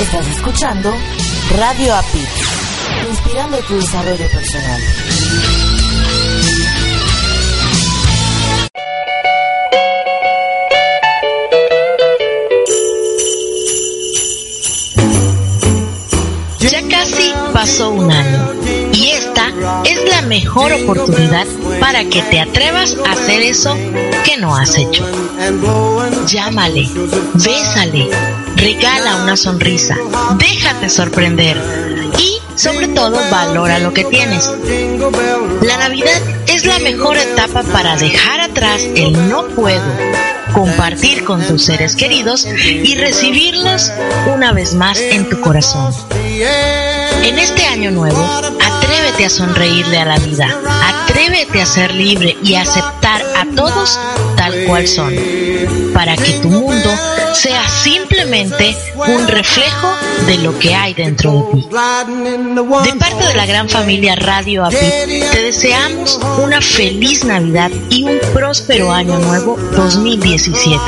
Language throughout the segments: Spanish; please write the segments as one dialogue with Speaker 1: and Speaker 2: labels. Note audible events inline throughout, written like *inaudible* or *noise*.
Speaker 1: Estás escuchando Radio API, inspirando tu desarrollo personal.
Speaker 2: Ya casi pasó un año y esta es la mejor oportunidad para que te atrevas a hacer eso que no has hecho. Llámale, bésale, regala una sonrisa, déjate sorprender y sobre todo valora lo que tienes. La Navidad es la mejor etapa para dejar atrás el no puedo, compartir con tus seres queridos y recibirlos una vez más en tu corazón. En este año nuevo, atrévete a sonreírle a la vida, atrévete a ser libre y a aceptar a todos tal cual son, para que tu mundo sea simplemente un reflejo de lo que hay dentro de ti. De parte de la gran familia Radio API, te deseamos una feliz Navidad y un próspero año nuevo 2017.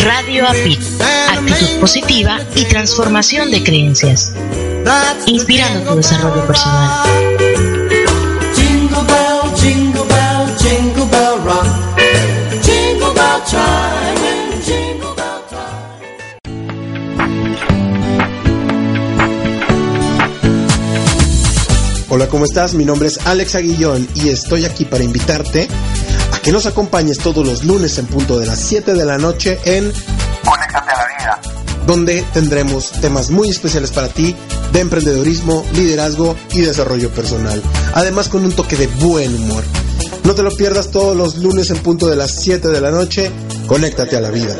Speaker 2: Radio API, actitud positiva y transformación de creencias, inspirando tu desarrollo personal.
Speaker 3: Hola, ¿cómo estás? Mi nombre es Alex Aguillón y estoy aquí para invitarte a que nos acompañes todos los lunes en punto de las 7 de la noche en
Speaker 4: Conéctate a la vida.
Speaker 3: donde tendremos temas muy especiales para ti de emprendedorismo, liderazgo y desarrollo personal. Además con un toque de buen humor. No te lo pierdas todos los lunes en punto de las 7 de la noche. Conéctate a la vida.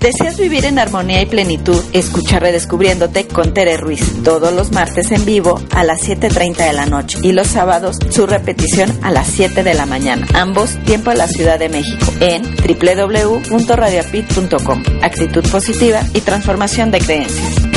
Speaker 5: ¿Deseas vivir en armonía y plenitud? Escucha Redescubriéndote con Tere Ruiz todos los martes en vivo a las 7.30 de la noche y los sábados su repetición a las 7 de la mañana. Ambos tiempo a la Ciudad de México en www.radiopit.com. Actitud positiva y transformación de creencias.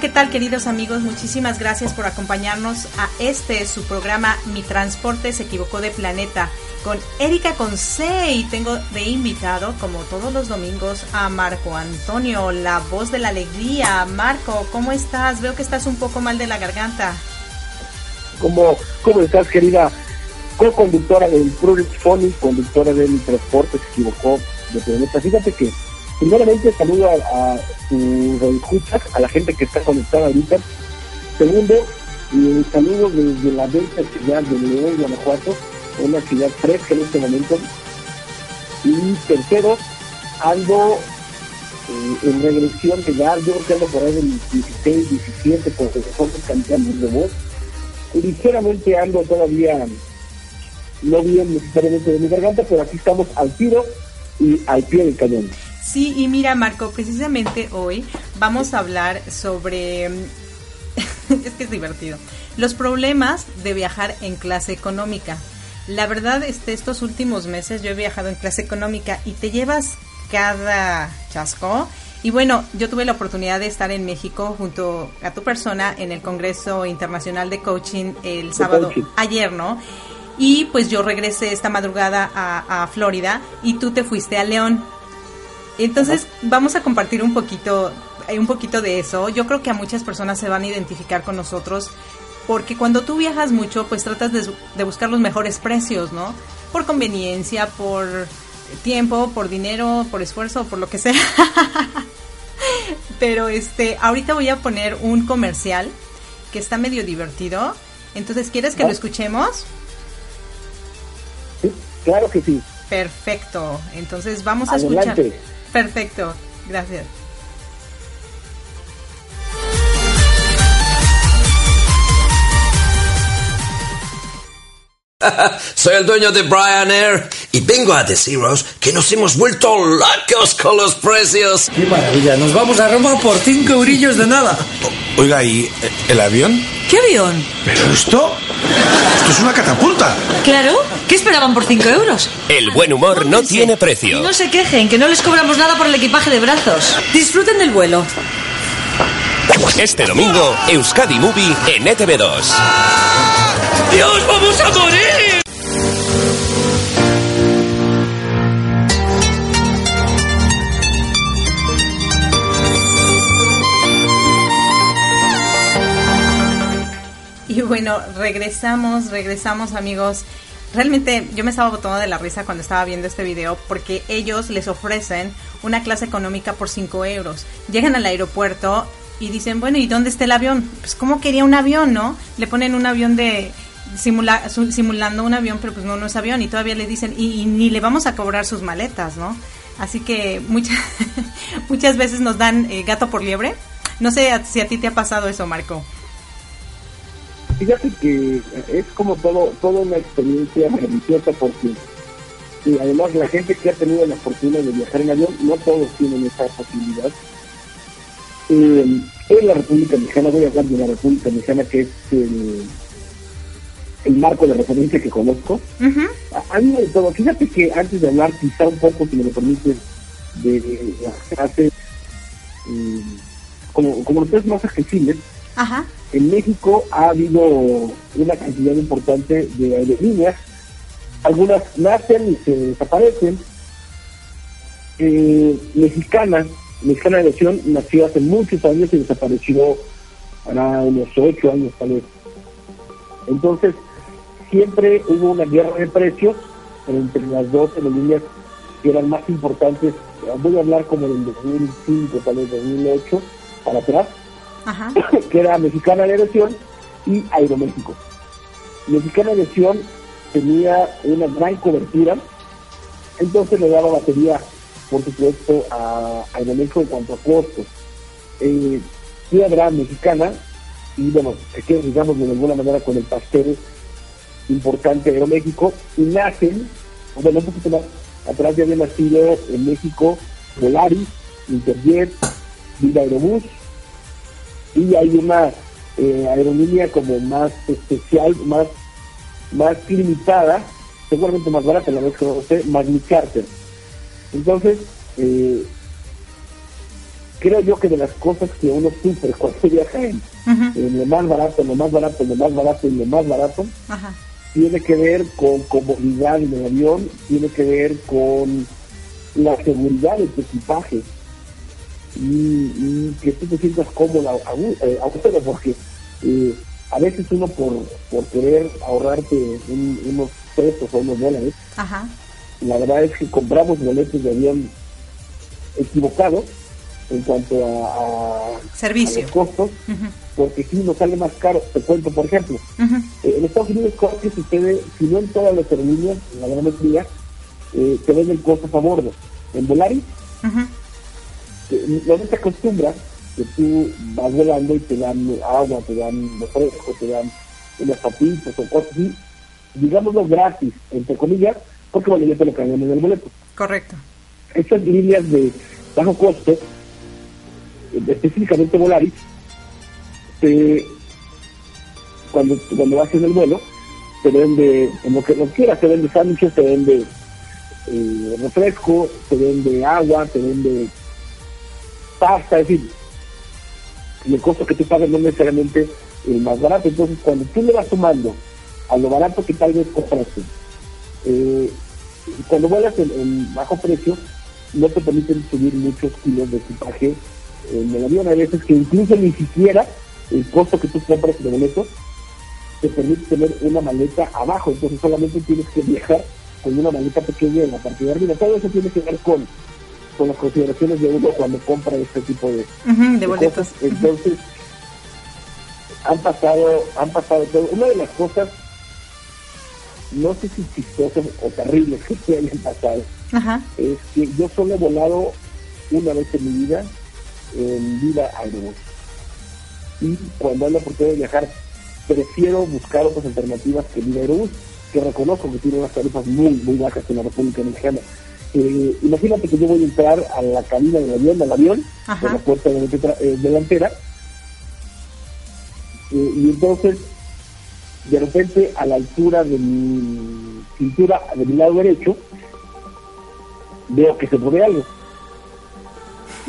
Speaker 6: ¿Qué tal queridos amigos? Muchísimas gracias por acompañarnos a este su programa Mi Transporte se equivocó de planeta con Erika Conce y tengo de invitado como todos los domingos a Marco Antonio, la voz de la alegría. Marco, ¿cómo estás? Veo que estás un poco mal de la garganta.
Speaker 7: ¿Cómo, cómo estás, querida co-conductora del Project Phony, conductora de mi transporte, se equivocó de planeta? Fíjate que, primeramente, saludo a, tus escuchas, a la gente que está conectada ahorita. Segundo, y saludo desde la Delta ciudad de León, Guanajuato, una ciudad fresca en este momento. Y tercero, ando eh, en regresión de edad, yo creo que ando por ahí del 16, 17, porque son cambiando de voz ligeramente ando todavía no bien necesariamente de mi garganta, pero aquí estamos al tiro y al pie del cañón.
Speaker 6: Sí, y mira Marco, precisamente hoy vamos a hablar sobre... *laughs* es que es divertido. Los problemas de viajar en clase económica. La verdad, este, estos últimos meses yo he viajado en clase económica y te llevas cada chasco. Y bueno, yo tuve la oportunidad de estar en México junto a tu persona en el Congreso Internacional de Coaching el sábado,
Speaker 7: coaching.
Speaker 6: ayer, ¿no? Y pues yo regresé esta madrugada a, a Florida y tú te fuiste a León. Entonces vamos a compartir un poquito, eh, un poquito de eso. Yo creo que a muchas personas se van a identificar con nosotros porque cuando tú viajas mucho, pues tratas de, de buscar los mejores precios, ¿no? Por conveniencia, por tiempo, por dinero, por esfuerzo, por lo que sea. *laughs* Pero este, ahorita voy a poner un comercial que está medio divertido. Entonces, ¿quieres que lo escuchemos?
Speaker 7: Sí, claro que sí.
Speaker 6: Perfecto. Entonces, vamos a
Speaker 7: Adelante.
Speaker 6: escuchar. Perfecto. Gracias. *laughs*
Speaker 8: Soy el dueño de Brian Air y vengo a deciros que nos hemos vuelto locos con los precios.
Speaker 9: Qué maravilla, nos vamos a Roma por cinco eurillos de nada.
Speaker 10: Oiga, ¿y eh, el avión?
Speaker 11: ¿Qué avión?
Speaker 10: ¿Pero esto? Esto es una catapulta.
Speaker 11: Claro, ¿qué esperaban por 5 euros?
Speaker 12: El buen humor no tiene precio.
Speaker 11: No se quejen, que no les cobramos nada por el equipaje de brazos. Disfruten del vuelo.
Speaker 12: Este domingo, Euskadi Movie en E ETV2.
Speaker 11: ¡Dios, vamos a morir!
Speaker 6: Y bueno, regresamos, regresamos amigos. Realmente yo me estaba botando de la risa cuando estaba viendo este video porque ellos les ofrecen una clase económica por 5 euros. Llegan al aeropuerto y dicen, bueno, ¿y dónde está el avión? Pues como quería un avión, ¿no? Le ponen un avión de simula- simulando un avión, pero pues no, es avión y todavía le dicen, y, ni le vamos a cobrar sus maletas, ¿no? Así que muchas, *laughs* muchas veces nos dan eh, gato por liebre. No sé si a ti te ha pasado eso, Marco.
Speaker 7: Fíjate que es como todo, toda una experiencia religiosa porque y además la gente que ha tenido la fortuna de viajar en avión, no todos tienen esa posibilidad. Eh, en la República Mexicana, voy a hablar de la República Mexicana que es el, el marco de referencia que conozco. A, a mí de todo, fíjate que antes de hablar quizá un poco, si me lo permites, de, de las clases, eh, como, como los más accesibles,
Speaker 6: Ajá.
Speaker 7: en México ha habido una cantidad importante de aerolíneas. Algunas nacen y se desaparecen. Eh, mexicana, Mexicana de Aviación nació hace muchos años y desapareció hará unos ocho años tal vez. Entonces, siempre hubo una guerra de precios entre las dos aerolíneas que eran más importantes. Voy a hablar como del 2005, tal vez 2008, para atrás
Speaker 6: Ajá. *coughs*
Speaker 7: que era Mexicana de Aviación y Aeroméxico. Mexicana de Aviación tenía una gran cobertura, entonces le daba batería, por supuesto, a Aeroméxico en cuanto a costos. Eh, Piedra Mexicana, y bueno, se queda, digamos, de alguna manera con el pastel importante de Aeroméxico, y nacen, bueno, un poquito más atrás ya había nacido en México Volaris, Interjet, Viva Aerobús, y hay una eh, aerolínea como más especial, más, más limitada, seguramente más barata, la vez que no sé, Magni. Entonces, eh, creo yo que de las cosas que uno sufre cuando *laughs* viaja en, en lo más barato, lo más barato, lo más barato y lo más barato,
Speaker 6: Ajá.
Speaker 7: Tiene que ver con comodidad en el avión, tiene que ver con la seguridad de tu equipaje y, y que tú te sientas cómodo a, eh, a porque eh, a veces uno por, por querer ahorrarte un- unos pesos o unos dólares,
Speaker 6: Ajá.
Speaker 7: la verdad es que compramos boletos de avión equivocados en cuanto a, a-
Speaker 6: Servicio.
Speaker 7: a los costos, porque si nos sale más caro, te cuento por ejemplo, eh, en Estados Unidos, que sucede, si no en todas las aerolíneas, en la gran mayoría, eh, te venden cosas a bordo. En Volaris,
Speaker 6: Ujú.
Speaker 7: eh, no te acostumbras que tú vas volando y te dan agua, te dan refresco, te dan unas papitas o cosas así, digámoslo gratis, entre comillas, porque bueno, ya te lo cambian en el boleto.
Speaker 6: Correcto.
Speaker 7: Estas líneas de bajo costo, específicamente Volaris, te- cuando, cuando vas en el vuelo, te vende, en lo que lo quieras, te vende sándwiches, te vende eh, refresco, te vende agua, te vende pasta, es decir, y el costo que tú pagas no es necesariamente el más barato. Entonces, cuando tú le vas sumando a lo barato que tal vez compraste, eh, cuando vuelas en, en bajo precio, no te permiten subir muchos kilos de equipaje en el avión. Hay veces que incluso ni siquiera el costo que tú compras de boleto te permite tener una maleta abajo, entonces solamente tienes que viajar con una maleta pequeña en la parte de arriba. Todo eso tiene que ver con, con las consideraciones de uno cuando compra este tipo de,
Speaker 6: Ujú, de
Speaker 7: de
Speaker 6: boletos.
Speaker 7: cosas. Entonces, han pasado, han pasado todo. Una de las cosas, no sé si chistosas o terribles que se hayan pasado,
Speaker 6: Ajá.
Speaker 7: es que yo solo he volado una vez en mi vida en Viva Aerobús. Y cuando hay la oportunidad de viajar, prefiero buscar otras alternativas que Viva Aerobús. que reconozco que tiene unas tarifas muy, muy bajas en la República Mexicana. Eh, imagínate que yo voy a entrar a la cabina del avión, al avión,
Speaker 6: Ajá.
Speaker 7: por la puerta delantera, eh, delantera, eh, y entonces, de repente, a la altura de mi cintura, de mi lado derecho, veo que se mueve algo.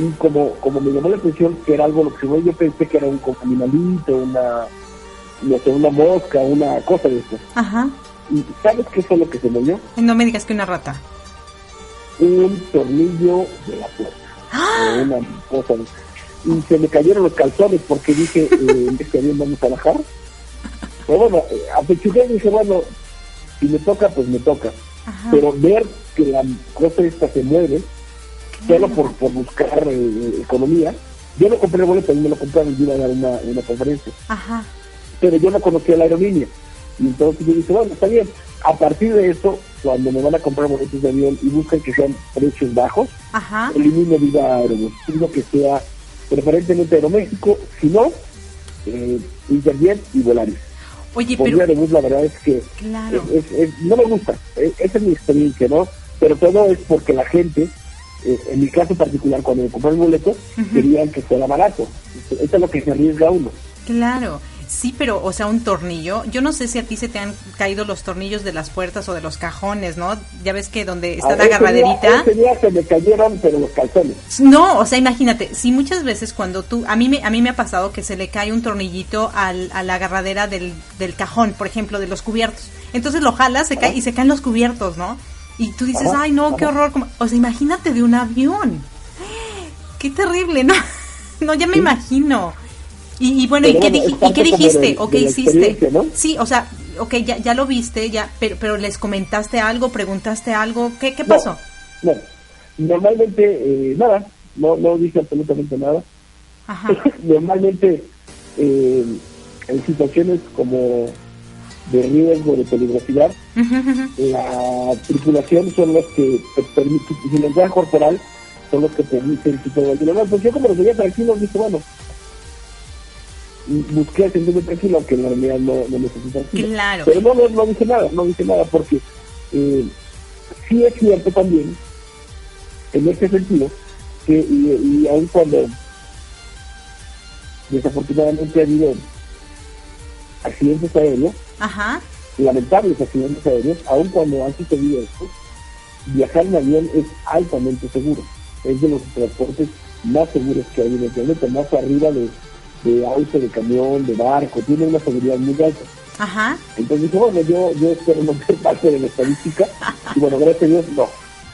Speaker 7: Y como, como me llamó la atención que era algo lo que yo pensé que era un animalito, una, no sé, una mosca, una cosa de eso.
Speaker 6: Ajá.
Speaker 7: ¿Y sabes qué fue lo que se movió?
Speaker 6: No me digas que una rata.
Speaker 7: Un tornillo de la puerta. O una cosa de- Y se me cayeron los calzones porque dije, eh, *laughs* en este avión vamos a bajar. Pero bueno, eh, apechugué y dije, bueno, si me toca, pues me toca. Pero ver que la cosa esta se mueve, solo por, por buscar eh, economía, yo no compré el boleto, a mí me lo compraron, yo iba a dar una, una conferencia.
Speaker 6: Ajá.
Speaker 7: pero yo no conocía la aerolínea. Y entonces yo dije, bueno, está bien. A partir de eso, cuando me van a comprar boletos de avión y buscan que sean precios bajos,
Speaker 6: Ajá.
Speaker 7: elimino Viva Aerobús. Pido que sea preferentemente Aeroméxico, si no, eh, Interjet y Volaris.
Speaker 6: Oye,
Speaker 7: Por
Speaker 6: pero...
Speaker 7: Aerobús la verdad es que
Speaker 6: Claro.
Speaker 7: es- no me gusta. Es- esa es mi experiencia, ¿no? Pero todo es porque la gente, eh, en mi caso particular, cuando me compré el boleto, querían que fuera barato. Eso es lo que se arriesga uno.
Speaker 6: Claro, sí, pero, o sea, un tornillo. Yo no sé si a ti se te han caído los tornillos de las puertas o de los cajones, ¿no? Ya ves que donde está la agarraderita.
Speaker 7: Se me cayeron, pero los calzones.
Speaker 6: No, o sea, imagínate, si muchas veces cuando tú, a mí me, a mí me ha pasado que se le cae un tornillito al, a la agarradera del, del cajón, por ejemplo, de los cubiertos. Entonces lo jalas, se cae y se caen los cubiertos, ¿no? Y tú dices,
Speaker 7: Ajá,
Speaker 6: ay, no, qué horror. O sea, imagínate de un avión. *gasps* Qué terrible, ¿no? *laughs* No, ya me imagino. Y, y bueno, ¿y qué,
Speaker 7: parte
Speaker 6: ¿y qué dijiste? ¿O qué hiciste? Sí, o sea, ok, ya, ya lo viste, ya, pero, pero les comentaste algo, preguntaste algo, ¿qué, qué
Speaker 7: No,
Speaker 6: pasó?
Speaker 7: No, normalmente eh, nada, no, no dije absolutamente nada.
Speaker 6: Ajá. *laughs*
Speaker 7: normalmente eh, en situaciones como de riesgo, de peligrosidad, la tripulación son los que te permiten, y el lenguaje corporal son los que permiten el tipo de no, pues yo como los veía tranquilos, dije, bueno, busqué sentirme tranquilo, aunque en realidad no, no me sentí tranquilo.
Speaker 6: Claro.
Speaker 7: Pero no, no, no dije nada, no dije nada, porque eh, sí es cierto también, en ese sentido, que y, y aun cuando desafortunadamente ha habido accidentes aéreos,
Speaker 6: Ajá.
Speaker 7: Lamentables accidentes aéreos, aun cuando han sucedido esto, viajar en avión es altamente seguro. Es de los transportes más seguros que hay en el planeta, más arriba de, de auto, de camión, de barco, tiene una seguridad muy alta.
Speaker 6: Ajá.
Speaker 7: Entonces bueno, yo, yo espero no ser *laughs* parte de la estadística, y bueno, gracias a Dios, no.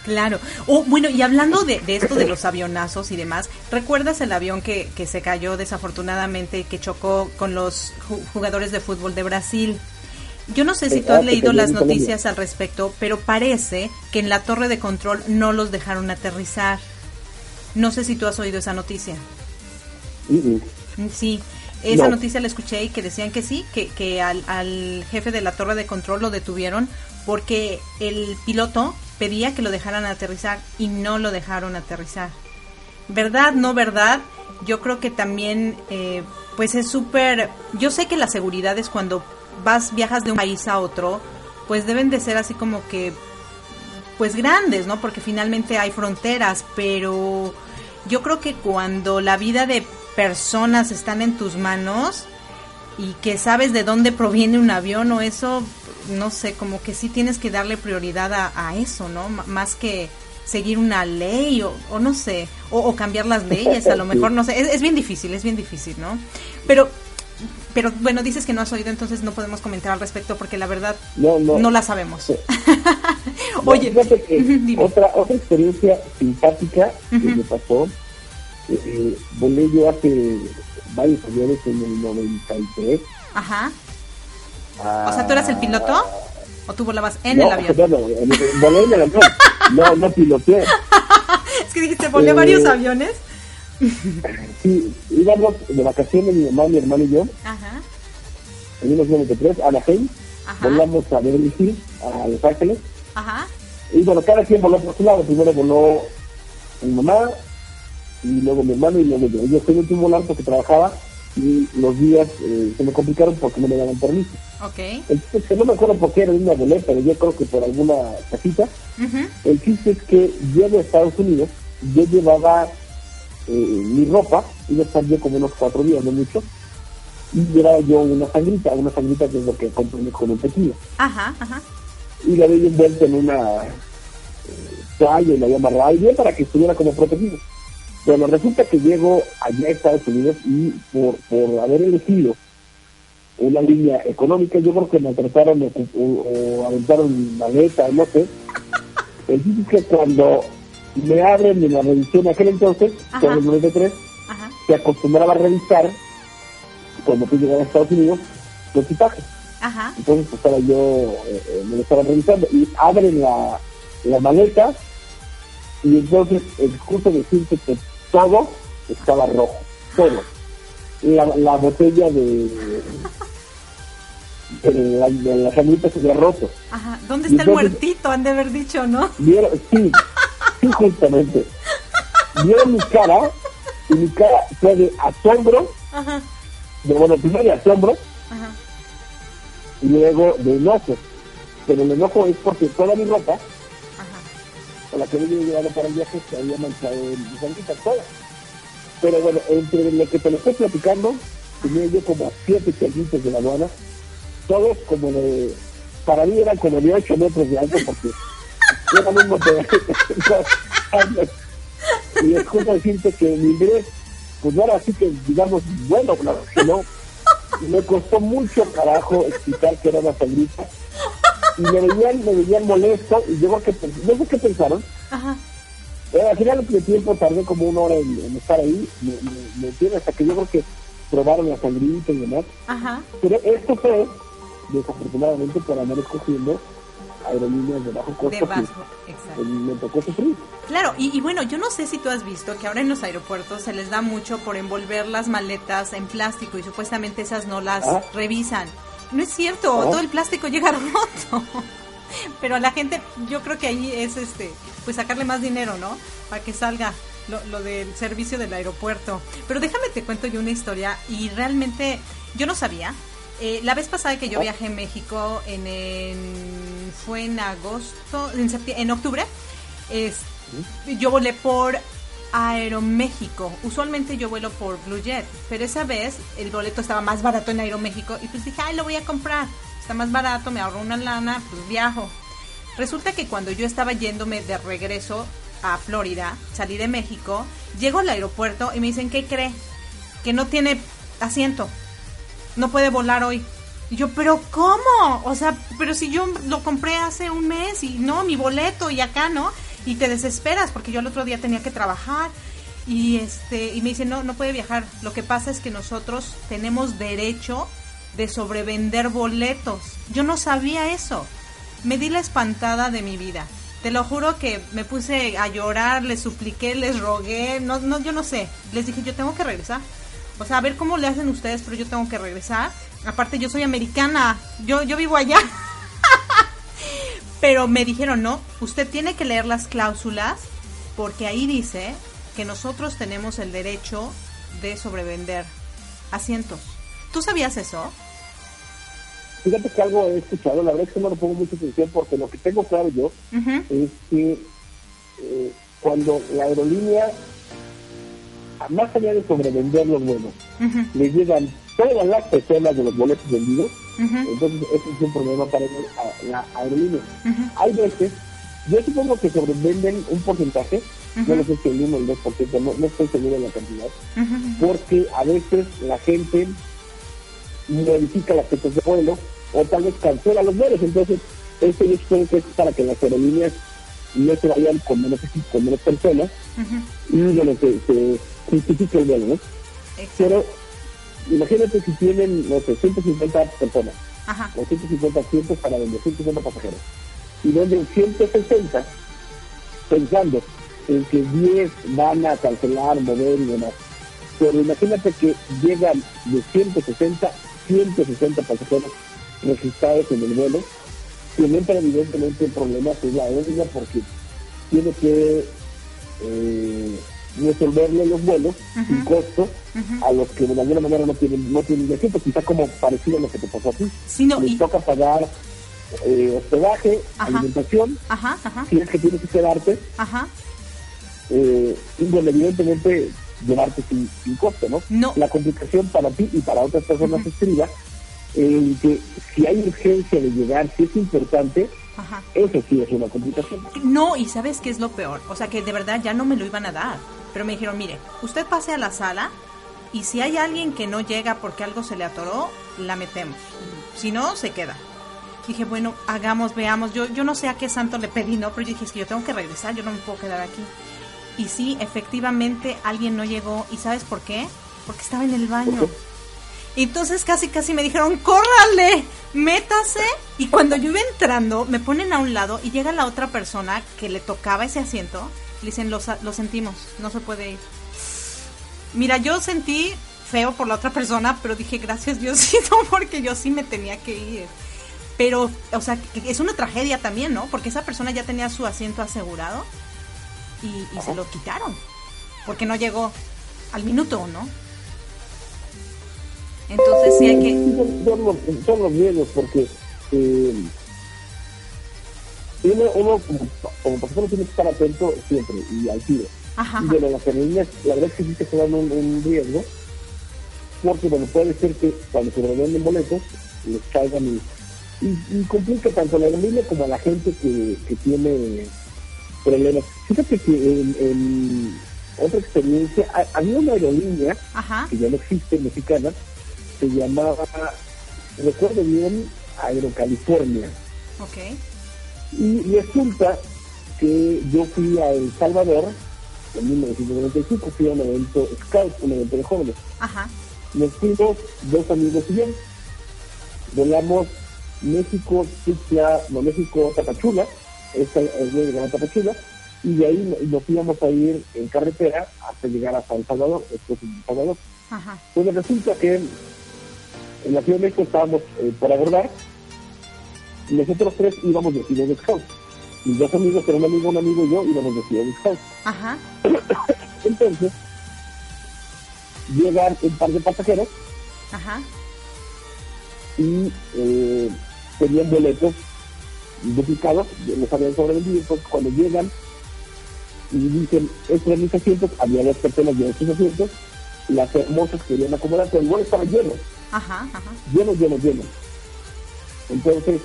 Speaker 6: Claro. Oh, bueno, y hablando de, de esto de los avionazos y demás, ¿recuerdas el avión que, que se cayó desafortunadamente, que chocó con los ju- jugadores de fútbol de Brasil? Yo no sé si tú has leído las noticias al respecto, pero parece que en la torre de control no los dejaron aterrizar. No sé si tú has oído esa noticia. Sí, esa
Speaker 7: No.
Speaker 6: noticia la escuché y que decían que sí, que, que al, al jefe de la torre de control lo detuvieron porque el piloto pedía que lo dejaran aterrizar y no lo dejaron aterrizar. ¿Verdad? ¿No verdad? Yo creo que también, eh, pues es súper... Yo sé que la seguridad es cuando vas, viajas de un país a otro, pues deben de ser así como que pues grandes, ¿no? Porque finalmente hay fronteras, pero yo creo que cuando la vida de personas están en tus manos y que sabes de dónde proviene un avión o eso, no sé, como que sí tienes que darle prioridad a, a eso, ¿no? M- más que seguir una ley o, o no sé, o, o cambiar las leyes, a lo *laughs* mejor, no sé, es, es bien difícil, es bien difícil, ¿no? Pero, pero bueno, dices que no has oído, entonces no podemos comentar al respecto porque la verdad
Speaker 7: No, no.
Speaker 6: la sabemos. *laughs*
Speaker 7: No,
Speaker 6: Oye,
Speaker 7: que *laughs* otra, otra experiencia simpática que me pasó, eh, volé yo hace varios años, en el 93.
Speaker 6: Ajá.
Speaker 7: a-
Speaker 6: O sea, ¿tú eras el piloto? ¿O tú volabas en
Speaker 7: no,
Speaker 6: el avión?
Speaker 7: No, no, volé en el avión. No, no piloteé. *laughs*
Speaker 6: Es que dijiste, volé
Speaker 7: Eh,
Speaker 6: varios aviones.
Speaker 7: Sí, íbamos de vacaciones mi mamá, mi hermano y yo,
Speaker 6: Ajá.
Speaker 7: en 1993, a Anaheim.
Speaker 6: Ajá.
Speaker 7: Volamos a Beverly Hills, a Los Ángeles.
Speaker 6: Ajá.
Speaker 7: Y bueno, cada quien voló por su lado. Primero voló mi mamá, y luego mi hermano, y luego yo. Yo fui el último volar porque trabajaba, y los días eh, se me complicaron porque no me daban permiso.
Speaker 6: Ok.
Speaker 7: El chiste es que no me acuerdo por qué era una boleta, pero yo creo que por alguna casita.
Speaker 6: Ujú.
Speaker 7: El chiste es que llego a Estados Unidos, yo llevaba eh, mi ropa, iba a estar yo como unos cuatro días, no mucho, y llevaba yo una sangrita, una sangrita que es lo que compro con un tequila.
Speaker 6: Ajá, ajá.
Speaker 7: Y la había envuelta en una eh, toalla y la había amarrado y bien para que estuviera como protegido. Bueno, resulta que llego allá a Estados Unidos y por, por haber elegido una línea económica, yo creo que me trataron o, o- o aventaron maleta, no sé. El es que cuando me abren en la revisión en aquel entonces, en el 93,
Speaker 6: Ajá.
Speaker 7: se acostumbraba a revisar, cuando tú llegabas a Estados Unidos, los equipajes.
Speaker 6: Ajá.
Speaker 7: Entonces estaba yo, eh, eh, me lo estaban revisando y abren la, la maleta y entonces excuso decirte que todo estaba rojo, todo. La, la botella de, *laughs* de la, de la sangrita se había roto.
Speaker 6: Ajá. ¿Dónde está el muertito? Han de haber dicho, ¿no?
Speaker 7: Vieron, sí, sí, justamente. Vieron mi cara y mi cara fue de asombro,
Speaker 6: Ajá.
Speaker 7: de, bueno, primero de asombro
Speaker 6: Ajá.
Speaker 7: y luego de enojo. Pero el enojo es porque toda mi ropa, con la que yo había llevado para el viaje, se había manchado en mi sangrita, toda. Pero bueno, entre lo que te lo estoy platicando, tenía yo como siete changuitos de la aduana, todos como de, para mí eran como de 8 metros de alto, porque un montón. Y es justo decirte que mi inglés, pues no era así que, digamos, bueno, claro que no. Me costó mucho carajo explicar que era una sangrita. Y me veían, me veían molesto, y yo creo que, pens- no sé qué pensaron,
Speaker 6: Ajá.
Speaker 7: pero al final de tiempo tardé como una hora en, en estar ahí, me, me, me entiendes, hasta que yo creo que probaron la sangrita y demás.
Speaker 6: Ajá.
Speaker 7: Pero esto fue, desafortunadamente, por andar escogiendo aerolíneas de bajo costo
Speaker 6: De
Speaker 7: que
Speaker 6: bajo, exacto.
Speaker 7: eh, me tocó sufrir.
Speaker 6: Claro, y, y bueno, yo no sé si tú has visto que ahora en los aeropuertos se les da mucho por envolver las maletas en plástico y supuestamente esas no las
Speaker 7: Ah.
Speaker 6: revisan. No es cierto,
Speaker 7: Ah.
Speaker 6: todo el plástico llega *laughs* roto. Pero a la gente, yo creo que ahí es este, pues sacarle más dinero, ¿no? Para que salga lo, lo del servicio del aeropuerto. Pero déjame te cuento yo una historia y realmente yo no sabía. Eh, la vez pasada que yo viajé a México en, en- fue en agosto, en, en octubre, es, yo volé por Aeroméxico. Usualmente yo vuelo por Blue Jet, pero esa vez el boleto estaba más barato en Aeroméxico y pues dije, ay, lo voy a comprar. Está más barato, me ahorro una lana, pues viajo. Resulta que cuando yo estaba yéndome de regreso a Florida, salí de México, llego al aeropuerto y me dicen, ¿qué cree? Que no tiene asiento. No puede volar hoy. Y yo, pero ¿cómo? O sea, pero si yo lo compré hace un mes y no, mi boleto y acá, ¿no? Y te desesperas porque yo el otro día tenía que trabajar y este y me dicen, "No, no puede viajar. Lo que pasa es que nosotros tenemos derecho de sobrevender boletos." Yo no sabía eso. Me di la espantada de mi vida. Te lo juro que me puse a llorar, les supliqué, les rogué, no no yo no sé. Les dije, "Yo tengo que regresar." O sea, a ver cómo le hacen ustedes, pero yo tengo que regresar. Aparte, yo soy americana. Yo, yo vivo allá. *laughs* pero me dijeron, no, usted tiene que leer las cláusulas porque ahí dice que nosotros tenemos el derecho de sobrevender asientos. ¿Tú sabías eso?
Speaker 7: Fíjate que algo he escuchado, la verdad es que no le pongo mucha atención porque lo que tengo claro yo es que eh, cuando la aerolínea, más allá de sobrevender los vuelos,
Speaker 6: Ujú.
Speaker 7: le llegan todas las personas de los boletos vendidos, entonces eso es un problema para la aerolínea. Hay veces, yo supongo que sobrevenden un porcentaje, no lo sé si el 1 o el 2%, no, no estoy seguro de la cantidad, porque a veces la gente modifica las fechas de vuelo o tal vez cancela los vuelos. Entonces, esto yo supongo que es para que las aerolíneas no se vayan con menos, con menos personas y bueno, se, se justifique el vuelo, ¿no? Pero imagínate si tienen, no sé, 150 personas
Speaker 6: Ajá.
Speaker 7: o 150 asientos para vender 150 pasajeros y venden 160 pensando en que 10 van a cancelar, mover y demás. Pero imagínate que llegan de 160, 160 pasajeros registrados en el vuelo, y entra evidentemente el problema es la aerolínea porque tiene que eh, resolverle los vuelos
Speaker 6: Ujú.
Speaker 7: sin costo
Speaker 6: Ujú.
Speaker 7: a los que de alguna manera no tienen no tienen asiento, quizá como parecido a lo que te pasó a ti.
Speaker 6: Sí, no,
Speaker 7: Les
Speaker 6: y-
Speaker 7: toca pagar eh, hospedaje,
Speaker 6: Ajá.
Speaker 7: alimentación,
Speaker 6: Ajá, ajá,
Speaker 7: si es que tienes que quedarte,
Speaker 6: ajá.
Speaker 7: eh, y bueno, evidentemente llevarte sin, sin costo, ¿no?
Speaker 6: No.
Speaker 7: La complicación para ti y para otras personas estriba en que si hay urgencia de llegar, si es importante,
Speaker 6: Ajá.
Speaker 7: eso sí es una complicación.
Speaker 6: No, y ¿sabes qué es lo peor? O sea, que de verdad ya no me lo iban a dar. Pero me dijeron, mire, usted pase a la sala y si hay alguien que no llega porque algo se le atoró, la metemos. Si no, se queda. Dije, bueno, hagamos, veamos. Yo, yo no sé a qué santo le pedí, ¿no? Pero yo dije, es que yo tengo que regresar, yo no me puedo quedar aquí. Y sí, efectivamente, alguien no llegó. ¿Y sabes por qué? Porque estaba en el baño. Y entonces casi casi me dijeron, córrale, métase. Y cuando yo iba entrando, me ponen a un lado y llega la otra persona que le tocaba ese asiento. Le dicen, lo, lo sentimos, no se puede ir. Mira, yo sentí feo por la otra persona, pero dije, gracias Diosito, *laughs* porque yo sí me tenía que ir. Pero, o sea, es una tragedia también, ¿no? Porque esa persona ya tenía su asiento asegurado y, y se lo quitaron. Porque no llegó al minuto, ¿no? Entonces sí hay que...
Speaker 7: Son, los, son los miedos porque eh, uno, uno como, pasajero tiene que estar atento siempre y al tiro.
Speaker 6: Ajá,
Speaker 7: Y bueno, las aerolíneas, la verdad es que sí que se dan un, un riesgo porque bueno, puede ser que cuando se revenden boletos les caigan y, y, y complica tanto a la aerolínea como a la gente que, que tiene problemas. Fíjate que en, en otra experiencia, ha- había una aerolínea
Speaker 6: Ajá.
Speaker 7: que ya no existe, mexicana, se llamaba, recuerdo bien, Aerocalifornia.
Speaker 6: Ok.
Speaker 7: Y resulta que yo fui a El Salvador en 1995, fui a un evento Scout, un evento de jóvenes.
Speaker 6: Ajá.
Speaker 7: Nos fuimos dos amigos y yo. Volamos México, Tuxtla, no, México, Tapachula, esta es de Gran Tapachula, y de ahí no- nos íbamos a ir en carretera hasta llegar a San Salvador, después en Salvador.
Speaker 6: Ajá.
Speaker 7: Pues resulta que en la Ciudad de México estábamos eh, por abordar y nosotros tres íbamos vestidos de scout. Mis dos amigos, era un amigo, un amigo y yo íbamos vestidos de scout.
Speaker 6: Ajá. *coughs*
Speaker 7: Entonces, llegan un par de pasajeros
Speaker 6: Ajá.
Speaker 7: y eh, tenían boletos duplicados, los habían sobrevendido, entonces cuando llegan y dicen, estos mis asientos, había dos personas de estos asientos, las hermosas querían acomodar, pero el vuelo estaba lleno.
Speaker 6: Ajá. Ajá.
Speaker 7: lleno, lleno, lleno. Entonces,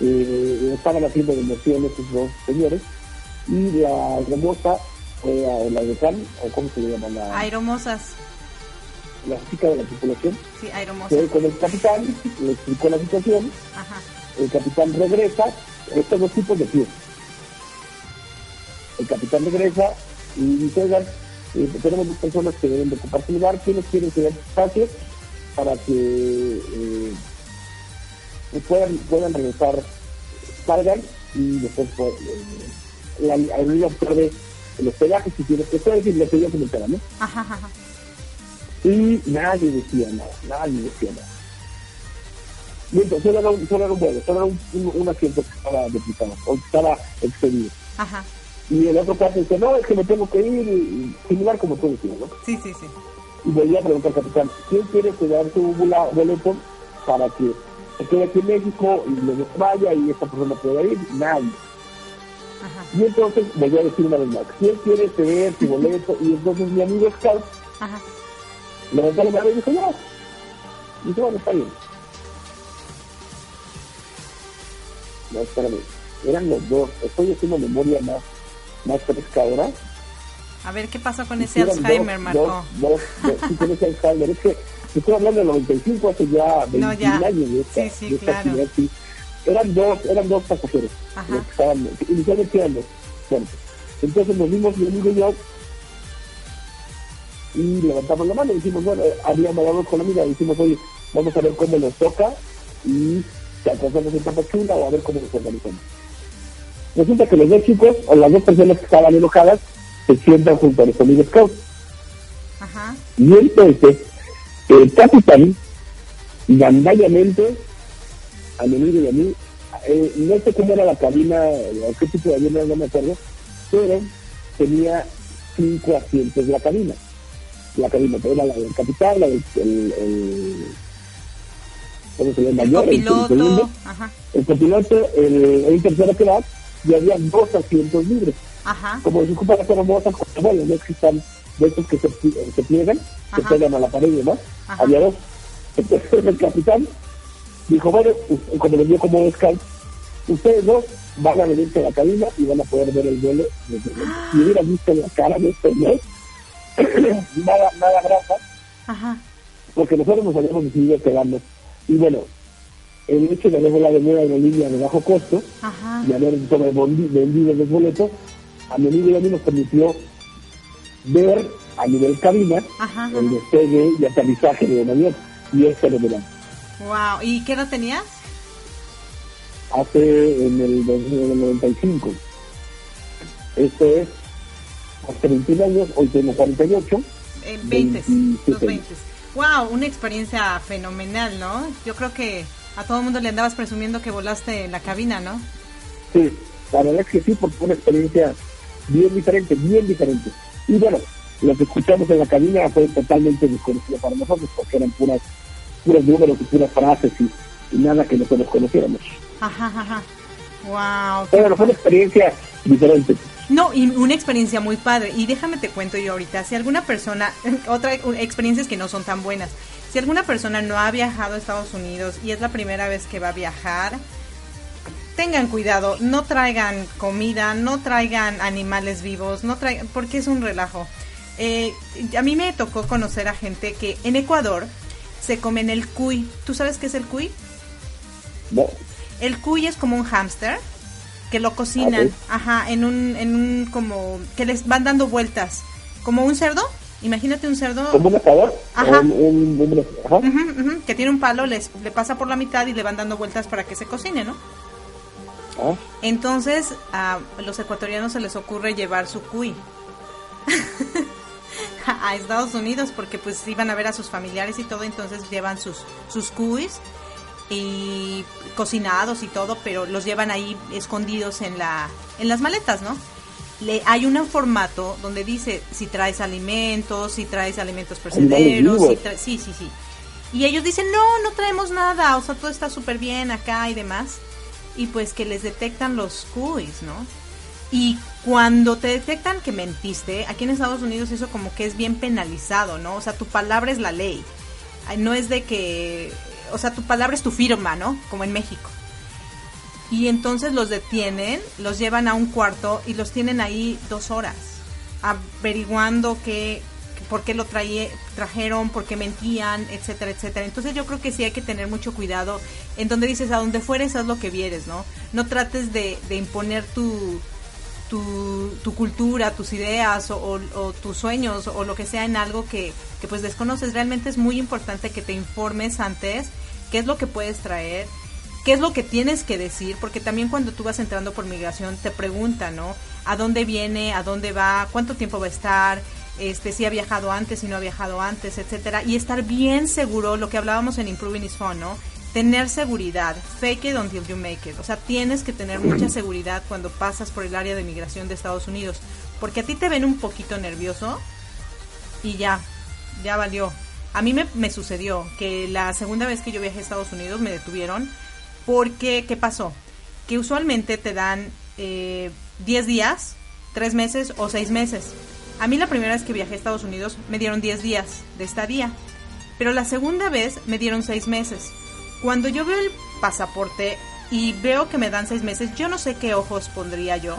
Speaker 7: eh, estaban haciendo democión estos dos señores y la hermosa fue a la decán, o cómo se le llama, la,
Speaker 6: Aeromosas.
Speaker 7: la chica de la tripulación,
Speaker 6: Sí, aeromosas.
Speaker 7: con el capitán, le explicó la situación,
Speaker 6: Ajá.
Speaker 7: el capitán regresa, estos dos tipos de pie. El capitán regresa y dice, oigan, eh, tenemos dos personas que deben de ocupar su lugar, ¿quiénes quieren ceder espacio para que eh, puedan, puedan regresar, salgan y después pues, eh, la aerolínea observe el hospedaje si tiene que ser y pedía que me ¿no?
Speaker 6: Ajá. Ajá.
Speaker 7: Y nadie decía nada, nadie decía nada. Y entonces solo era un, solo era un vuelo, solo era un, un, un asiento que estaba duplicado, o que estaba expedido.
Speaker 6: Ajá.
Speaker 7: Y el otro caso dice, no, es que me tengo que ir, y similar como tú decías, ¿no?
Speaker 6: Sí, sí, sí.
Speaker 7: Y volví a preguntar al capitán, ¿quién quiere quedar su boleto para que se quede aquí en México y luego vaya y esta persona pueda ir? Nadie.
Speaker 6: Ajá.
Speaker 7: Y entonces volví a decir una vez más, ¿quién quiere ceder su boleto? Y entonces mi amigo Scout levantó la mano y dijo, no. Y dice, bueno, está bien. No, espérame. Eran los dos. Estoy haciendo memoria más, más fresca ahora.
Speaker 6: A ver, ¿qué pasó con ese Alzheimer,
Speaker 7: dos,
Speaker 6: Marco?
Speaker 7: Dos, dos, sí, con ese Alzheimer. Es que estoy hablando del 95, hace ya 21
Speaker 6: No, ya.
Speaker 7: años de esta,
Speaker 6: Sí, sí,
Speaker 7: de esta
Speaker 6: claro.
Speaker 7: actividad, sí. Eran dos, eran dos pasajeros.
Speaker 6: Ajá.
Speaker 7: los que estaban, inicialmente eran dos. Bueno, entonces nos vimos mi amigo y yo y levantamos la mano y dijimos, bueno, habíamos hablado con la amiga y dijimos, oye, vamos a ver cómo nos toca y si alcanzamos en Tapachula o a ver cómo nos organizamos. Resulta que los dos chicos, o las dos personas que estaban enojadas, se sientan junto a los amigos scouts.
Speaker 6: Ajá.
Speaker 7: Y entonces, el capitán, gandallamente, a mi amigo y a mí, eh, no sé cómo era la cabina, o qué tipo de avión era, no me acuerdo, pero tenía cinco asientos de la cabina. La cabina era la del capitán, la del el, el, ¿cómo se llama?
Speaker 6: El
Speaker 7: Mayor, el
Speaker 6: copiloto.
Speaker 7: segundo,
Speaker 6: Ajá.
Speaker 7: el copiloto, el, el tercero que va, y había dos asientos libres.
Speaker 6: Ajá.
Speaker 7: Como se ocupa la famosa bueno, no es que están de estos que se, se pliegan, se pegan a la pared y demás.
Speaker 6: Ajá.
Speaker 7: Había dos. Entonces *laughs* el capitán dijo, bueno, u- como les dio como scout, ustedes dos van a venirse a la cabina y van a poder ver el el- *gasps* Si hubieran visto la cara de este señor, *clears throat* nada, nada grasa,
Speaker 6: Ajá.
Speaker 7: porque nosotros nos habíamos decidido quedarnos. Y bueno, el hecho de haber volado en una aerolínea de bajo costo
Speaker 6: Ajá.
Speaker 7: y haber vendido los boletos, a mi amigo y a mí nos permitió ver a nivel cabina
Speaker 6: Ajá.
Speaker 7: el despegue y aterrizaje de un avión. Y es fenomenal.
Speaker 6: Wow. ¿Y qué edad tenías?
Speaker 7: Hace en el 1995. Esto es hace 21 años, hoy tengo 48.
Speaker 6: Eh, 20,
Speaker 7: 27
Speaker 6: los 20. Wow, una experiencia fenomenal, ¿no? Yo creo que a todo el mundo le andabas presumiendo que volaste en la cabina, ¿no?
Speaker 7: Sí, la verdad es que sí, porque fue una experiencia bien diferente, bien diferente. Y bueno, lo que escuchamos en la cabina fue totalmente desconocido para nosotros, porque eran puras, puros números y puras frases y, y nada que nosotros conociéramos.
Speaker 6: Ajá, ajá. Wow.
Speaker 7: Pero fue una experiencia diferente.
Speaker 6: No, y una experiencia muy padre. Y déjame te cuento yo ahorita, si alguna persona, *laughs* otra experiencias que no son tan buenas, si alguna persona no ha viajado a Estados Unidos y es la primera vez que va a viajar, tengan cuidado, no traigan comida, no traigan animales vivos, no traigan, porque es un relajo. Eh, a mí me tocó conocer a gente que en Ecuador se comen el cuy. ¿Tú sabes qué es el cuy?
Speaker 7: No,
Speaker 6: El cuy es como un hámster que lo cocinan, ajá, en un, en un como que les van dando vueltas, como un cerdo. Imagínate un cerdo
Speaker 7: como un asador,
Speaker 6: Ajá.
Speaker 7: un, un, un- ajá.
Speaker 6: que tiene un palo, les le pasa por la mitad y le van dando vueltas para que se cocine, ¿no?
Speaker 7: Ah,
Speaker 6: Entonces a los ecuatorianos se les ocurre llevar su cuy *laughs* a Estados Unidos porque pues iban a ver a sus familiares y todo, entonces llevan sus sus cuis y cocinados y todo, pero los llevan ahí escondidos en la en las maletas, ¿no? Le, hay un formato donde dice si traes alimentos, si traes alimentos perecederos, si
Speaker 7: vivos.
Speaker 6: tra- sí, sí, sí. Y ellos dicen, no, no traemos nada, o sea, todo está súper bien acá y demás. Y pues que les detectan los cuis, ¿no? Y cuando te detectan que mentiste, aquí en Estados Unidos eso como que es bien penalizado, ¿no? O sea, tu palabra es la ley. No es de que, o sea, tu palabra es tu firma, ¿no? Como en México. Y entonces los detienen, los llevan a un cuarto y los tienen ahí dos horas, averiguando qué, por qué lo traje, trajeron, por qué mentían, etcétera, etcétera. Entonces yo creo que sí hay que tener mucho cuidado en donde dices, a donde fueres, haz lo que vieres, ¿no? No trates de, imponer tu, tu, tu cultura, tus ideas o, tus sueños o lo que sea en algo que, que pues desconoces. Realmente es muy importante que te informes antes qué es lo que puedes traer, qué es lo que tienes que decir, porque también cuando tú vas entrando por migración te preguntan, ¿no? ¿A dónde viene? ¿A dónde va? ¿Cuánto tiempo va a estar? Este, si ha viajado antes, si no ha viajado antes, etcétera, y estar bien seguro, lo que hablábamos en Improving is Fun, ¿no? Tener seguridad, fake it until you make it, o sea, tienes que tener mucha seguridad cuando pasas por el área de migración de Estados Unidos, porque a ti te ven un poquito nervioso y ya, ya valió. A mí me, me sucedió que la segunda vez que yo viajé a Estados Unidos me detuvieron porque, ¿qué pasó? Que usualmente te dan eh, 10 días, 3 meses o 6 meses. A mí la primera vez que viajé a Estados Unidos me dieron 10 días de estadía, pero la segunda vez me dieron 6 meses. Cuando yo veo el pasaporte y veo que me dan 6 meses, yo no sé qué ojos pondría yo,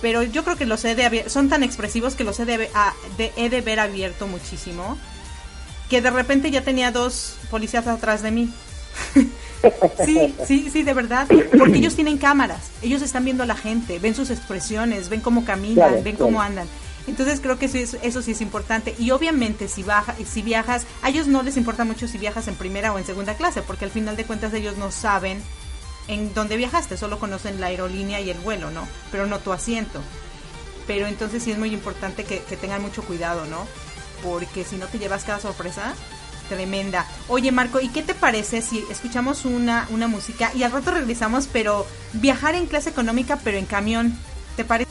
Speaker 6: pero yo creo que los he de son tan expresivos que los he de, a- de- he de ver abierto muchísimo, que de repente ya tenía dos policías atrás de mí. *laughs* Sí, sí, sí, de verdad. Porque ellos tienen cámaras, ellos están viendo a la gente, ven sus expresiones, ven cómo caminan,
Speaker 7: Claro,
Speaker 6: ven
Speaker 7: claro.
Speaker 6: cómo andan. Entonces creo que eso, es- eso sí es importante. Y obviamente si, baja, si viajas, a ellos no les importa mucho si viajas en primera o en segunda clase, porque al final de cuentas ellos no saben en dónde viajaste, solo conocen la aerolínea y el vuelo, ¿no? Pero no tu asiento. Pero entonces sí es muy importante que, que tengan mucho cuidado, ¿no? Porque si no te llevas cada sorpresa tremenda. Oye, Marco, ¿y qué te parece si escuchamos una, una música y al rato regresamos, pero viajar en clase económica, pero en camión? ¿Te parece?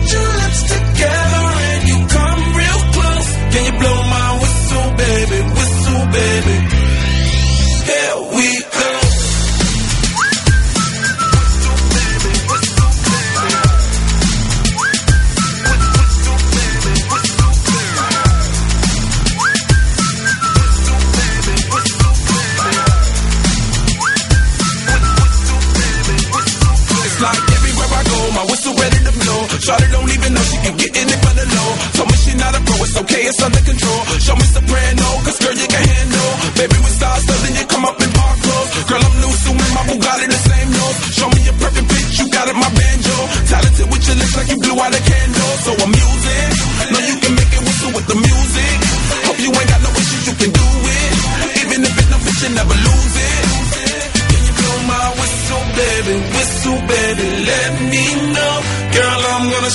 Speaker 13: Can you blow it's under control. Show me soprano, cause girl you can handle. Baby with stars, so then you come up in park clothes. Girl I'm new, so my Bugatti the same nose. Show me your perfect pitch, you got it, my banjo. Talented with your lips like you blew out a candle. So I'm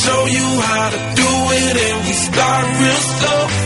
Speaker 13: show you how to do it, and we start real slow.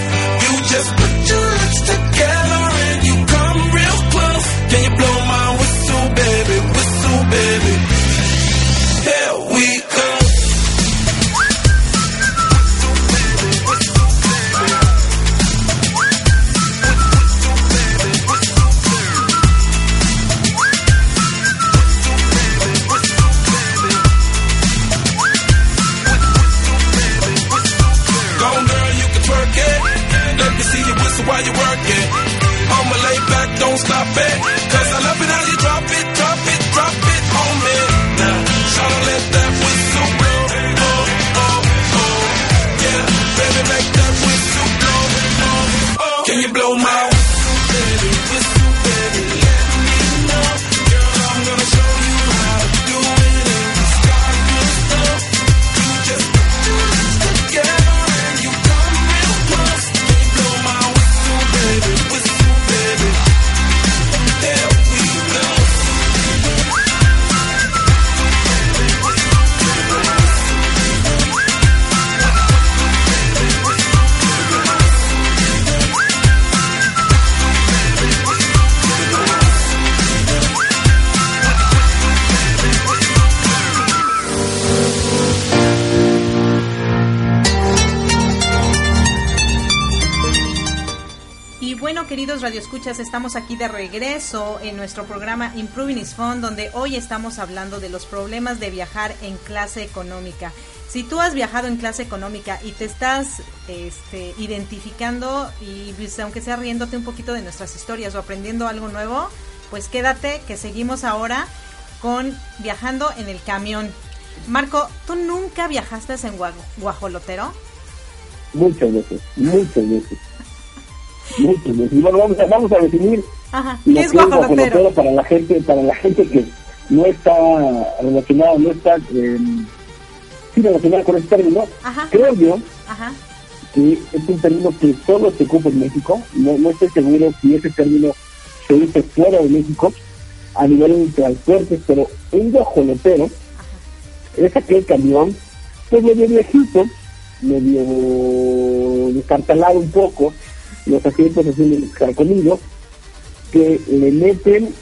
Speaker 6: Estamos aquí de regreso en nuestro programa Improving is Fun, donde hoy estamos hablando de los problemas de viajar en clase económica. Si tú has viajado en clase económica y te estás este, identificando y pues, aunque sea riéndote un poquito de nuestras historias o aprendiendo algo nuevo, pues quédate que seguimos ahora con viajando en el camión. Marco, ¿tú nunca viajaste en gua- guajolotero?
Speaker 7: Muchas veces, muchas veces. Bueno, vamos a, vamos a definir
Speaker 6: Ajá. ¿Qué es guajolotero?
Speaker 7: para la gente, para la gente que no está relacionada, no está eh, sí relacionada con ese término.
Speaker 6: Ajá.
Speaker 7: Creo yo
Speaker 6: Ajá.
Speaker 7: que es un término que solo se ocupa en México. No, no estoy seguro si ese término se usa fuera de México a nivel transportes, pero un guajolotero es aquel camión, pues medio viejito, medio destartalado un poco, los asientos así carcomidos, que le meten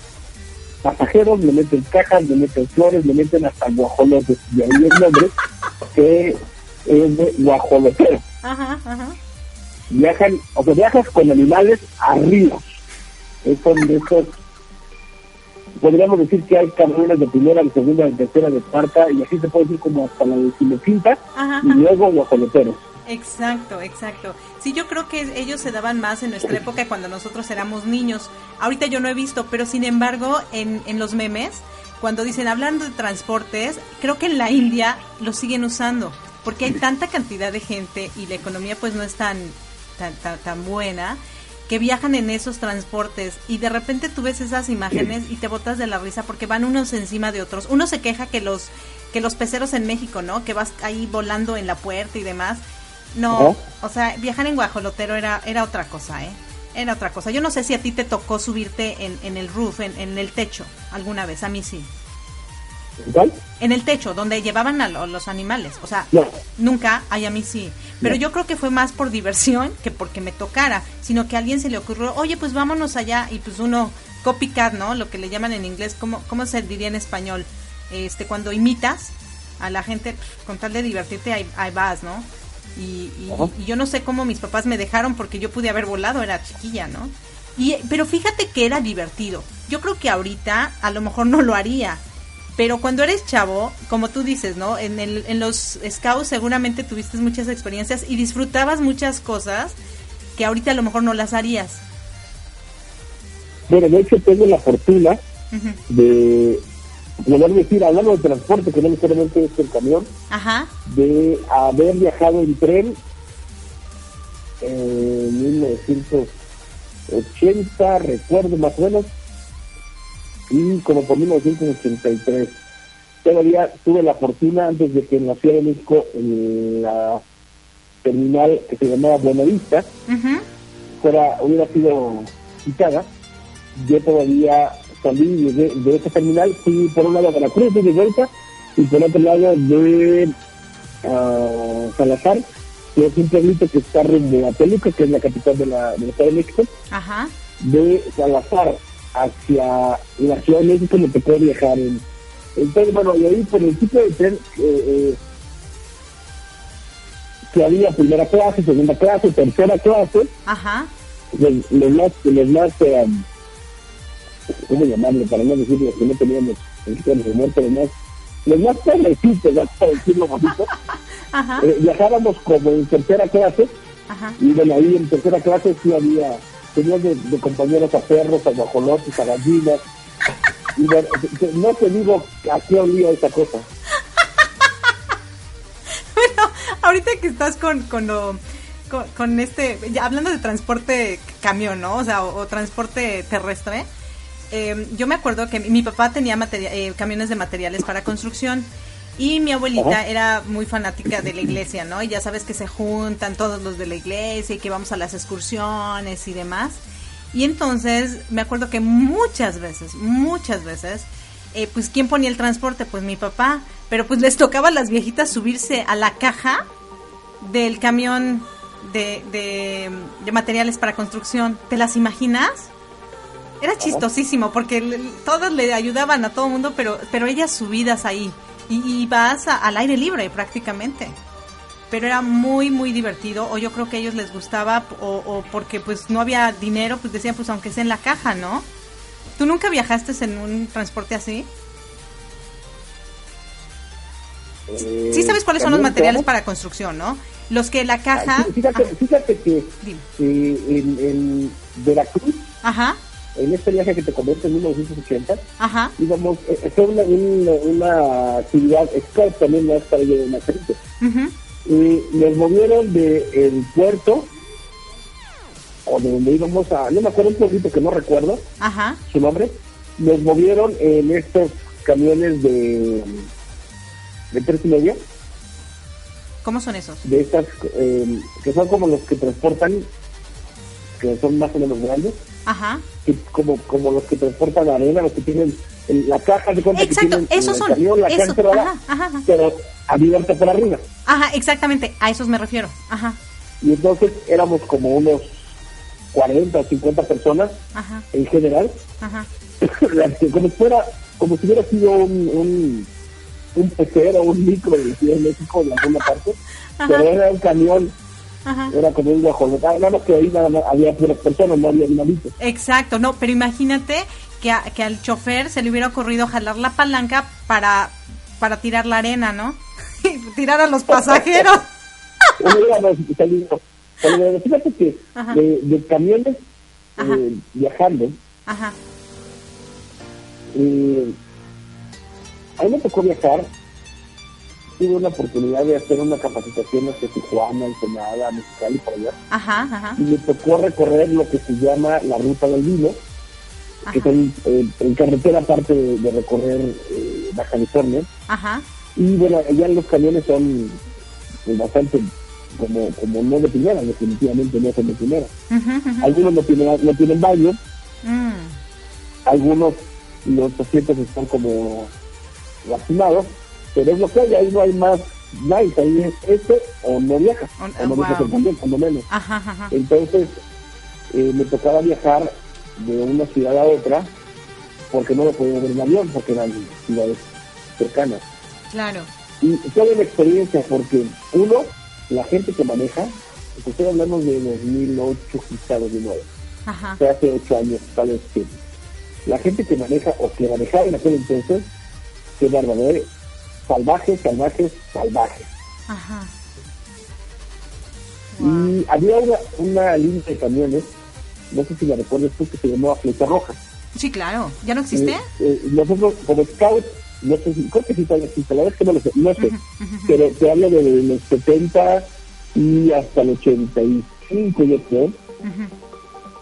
Speaker 7: pasajeros, le meten cajas, le meten flores, le meten hasta guajolotes, y ahí el nombre, que es de guajolotero.
Speaker 6: Ajá, ajá.
Speaker 7: Viajan, o sea, viajas con animales arriba. Es son de esos podríamos decir que hay camiones de primera, de segunda, de tercera, de cuarta, y así se puede decir como hasta la
Speaker 6: Ajá,
Speaker 7: y luego guajoloteros.
Speaker 6: Exacto, exacto. Sí, yo creo que ellos se daban más en nuestra época cuando nosotros éramos niños. Ahorita yo no he visto, pero sin embargo, en, en los memes, cuando dicen hablando de transportes, creo que en la India lo siguen usando, porque hay tanta cantidad de gente y la economía pues no es tan, tan, tan, tan buena que viajan en esos transportes y de repente tú ves esas imágenes y te botas de la risa porque van unos encima de otros. Uno se queja que los que los peceros en México, ¿no? Que vas ahí volando en la puerta y demás. No, o sea, viajar en guajolotero era era otra cosa, ¿eh? Era otra cosa. Yo no sé si a ti te tocó subirte en, en el roof, en, en el techo, alguna vez. A mí sí.
Speaker 7: ¿Cuál?
Speaker 6: En el techo, donde llevaban a lo- los animales. O sea,
Speaker 7: No.
Speaker 6: nunca, ay, a mí sí. Pero yo creo que fue más por diversión que porque me tocara, sino que a alguien se le ocurrió, oye, pues vámonos allá, y pues uno, copycat, ¿no? Lo que le llaman en inglés, ¿cómo, cómo se diría en español? Este, cuando imitas a la gente, con tal de divertirte, ahí, ahí vas, ¿no? Y, y- y yo no sé cómo mis papás me dejaron porque yo pude haber volado, era chiquilla, ¿no? Y, pero fíjate que era divertido. Yo creo que ahorita a lo mejor no lo haría. Pero cuando eres chavo, como tú dices, ¿no? En, el, en los scouts seguramente tuviste muchas experiencias y disfrutabas muchas cosas que ahorita a lo mejor no las harías.
Speaker 7: Bueno, de hecho tengo la fortuna
Speaker 6: Ujú.
Speaker 7: de poder decir, hablando de transporte, que no necesariamente es el camión,
Speaker 6: Ajá.
Speaker 7: de haber viajado en tren en 1980, recuerdo más o menos, y como por 1983. Todavía tuve la fortuna antes de que en la Ciudad de México, en la terminal que se llamaba Buenavista,
Speaker 6: Ujú.
Speaker 7: fuera, hubiera sido quitada, yo todavía salí de, de esa terminal, fui por un lado a Veracruz de vuelta y por otro lado de ah, Salazar, que es un pueblito que está rumbo a Toluca, que es la capital de la, de la Ciudad de México,
Speaker 6: Ajá.
Speaker 7: de Salazar hacia la Ciudad de México me tocó viajar en entonces bueno y ahí por el tipo de tren eh, eh, que había primera clase, segunda clase, tercera clase,
Speaker 6: Ajá.
Speaker 7: los, los más, los más eh, ¿cómo llamarlo? Para no decir los que no teníamos en de humor, pero más, los más pobrecitos, para decirlo bonito, *laughs* eh, viajábamos como en tercera clase,
Speaker 6: Ajá.
Speaker 7: y bueno, ahí en tercera clase sí había, tenías de, de compañeros a perros, a guajolotes, a gallinas, y bueno, no te digo a qué olía esa cosa. *laughs*
Speaker 6: Bueno, ahorita que estás con, con lo- con, con este, ya hablando de transporte camión, ¿no? O sea, o, o transporte terrestre. Eh, yo me acuerdo que mi, mi papá tenía eh, camiones de materiales para construcción y mi abuelita era muy fanática de la iglesia, ¿no? Y ya sabes que se juntan todos los de la iglesia y que vamos a las excursiones y demás. Y entonces me acuerdo que muchas veces, muchas veces, eh, pues ¿quién ponía el transporte? Pues mi papá. Pero pues les tocaba a las viejitas subirse a la caja del camión de, de, de materiales para construcción. ¿Te las imaginas? Era chistosísimo porque le- todas le ayudaban a todo el mundo, pero, pero ellas subidas ahí. Y, y vas a- al aire libre prácticamente. Pero era muy, muy divertido. O yo creo que a ellos les gustaba, o, o porque pues no había dinero, pues decían, pues aunque sea en la caja, ¿no? ¿Tú nunca viajaste en un transporte así?
Speaker 7: Eh,
Speaker 6: Sí sabes cuáles son los
Speaker 7: ¿también,
Speaker 6: materiales para construcción, ¿no? Los que la caja...
Speaker 7: Ah, Fíjate, fíjate que eh, en, en Veracruz,
Speaker 6: Ajá,
Speaker 7: en este viaje que te comenté en 1980,
Speaker 6: ajá.
Speaker 7: íbamos, eh, fue una, una, una actividad experta también más para ello de Macerito.
Speaker 6: ujú,
Speaker 7: Y nos movieron del puerto, o de donde íbamos a, no me acuerdo un poquito que no recuerdo
Speaker 6: Ajá.
Speaker 7: su nombre, nos movieron en estos camiones de, de tres y media,
Speaker 6: ¿Cómo son esos?
Speaker 7: de estas, eh, que son como los que transportan, que son más o menos grandes,
Speaker 6: Ajá.
Speaker 7: que como, como los que transportan arena, los que tienen en la caja de cuenta
Speaker 6: Exacto,
Speaker 7: que tienen en
Speaker 6: esos son,
Speaker 7: camión, la
Speaker 6: esos, ajá, ajá, ajá.
Speaker 7: pero abierta por arriba.
Speaker 6: Ajá, exactamente, a esos me refiero. Ajá,
Speaker 7: Y entonces éramos como unos 40 o 50 personas
Speaker 6: ajá,
Speaker 7: en general,
Speaker 6: ajá. *laughs*
Speaker 7: como si fuera, como si hubiera sido un, un, un pecero, un micro de México en alguna parte, pero era un camión,
Speaker 6: Ajá.
Speaker 7: era como un guajolote, nada más que ahí nada más había puras personas, no había animalitos.
Speaker 6: Exacto, no, pero imagínate que, a- que al chofer se le hubiera ocurrido jalar la palanca para, para tirar la arena, ¿no? *laughs* Y tirar a los pasajeros. *laughs*
Speaker 7: Pero fíjate que de camiones eh, viajando,
Speaker 6: Ajá.
Speaker 7: eh, a mí me tocó viajar. Tuve una oportunidad de hacer una capacitación hacia Tijuana, Ensenada, Mexicali, por allá.
Speaker 6: Ajá, ajá.
Speaker 7: y me tocó recorrer lo que se llama la ruta del vino, que son eh, en carretera aparte de, de recorrer eh, Baja California.
Speaker 6: Ajá.
Speaker 7: Y bueno, allá los camiones son pues, bastante como, como no de primera, definitivamente no son de primera.
Speaker 6: Ujú.
Speaker 7: Algunos no tienen, no tienen baño,
Speaker 6: Mm.
Speaker 7: algunos los asientos están como lastimados, pero es lo que hay, ahí no hay más nice, ahí es este o no viaja,
Speaker 6: O-
Speaker 7: no
Speaker 6: wow.
Speaker 7: en camión, cuando menos.
Speaker 6: Ajá, ajá.
Speaker 7: Entonces, eh, me tocaba viajar de una ciudad a otra porque no lo podía ver en avión, porque eran ciudades cercanas.
Speaker 6: Claro.
Speaker 7: Y toda una experiencia, porque uno, la gente que maneja, pues estoy hablando de 2008, quizá 2009,
Speaker 6: Ajá.
Speaker 7: o sea, hace ocho años, tal vez que la gente que maneja o que manejaba en aquel entonces, qué bárbaro, ¿eh? Salvajes, salvajes, salvajes.
Speaker 6: Ajá.
Speaker 7: Y había una, una línea de camiones, no sé si la recuerdas tú, que se llamaba Flecha Roja.
Speaker 6: Sí, claro. ¿Ya no existe?
Speaker 7: Eh, eh, nosotros como scout, no sé si, creo que sí todavía existe, la verdad es que no lo sé, no sé, pero te hablo de los 70 y hasta el 85 yo creo,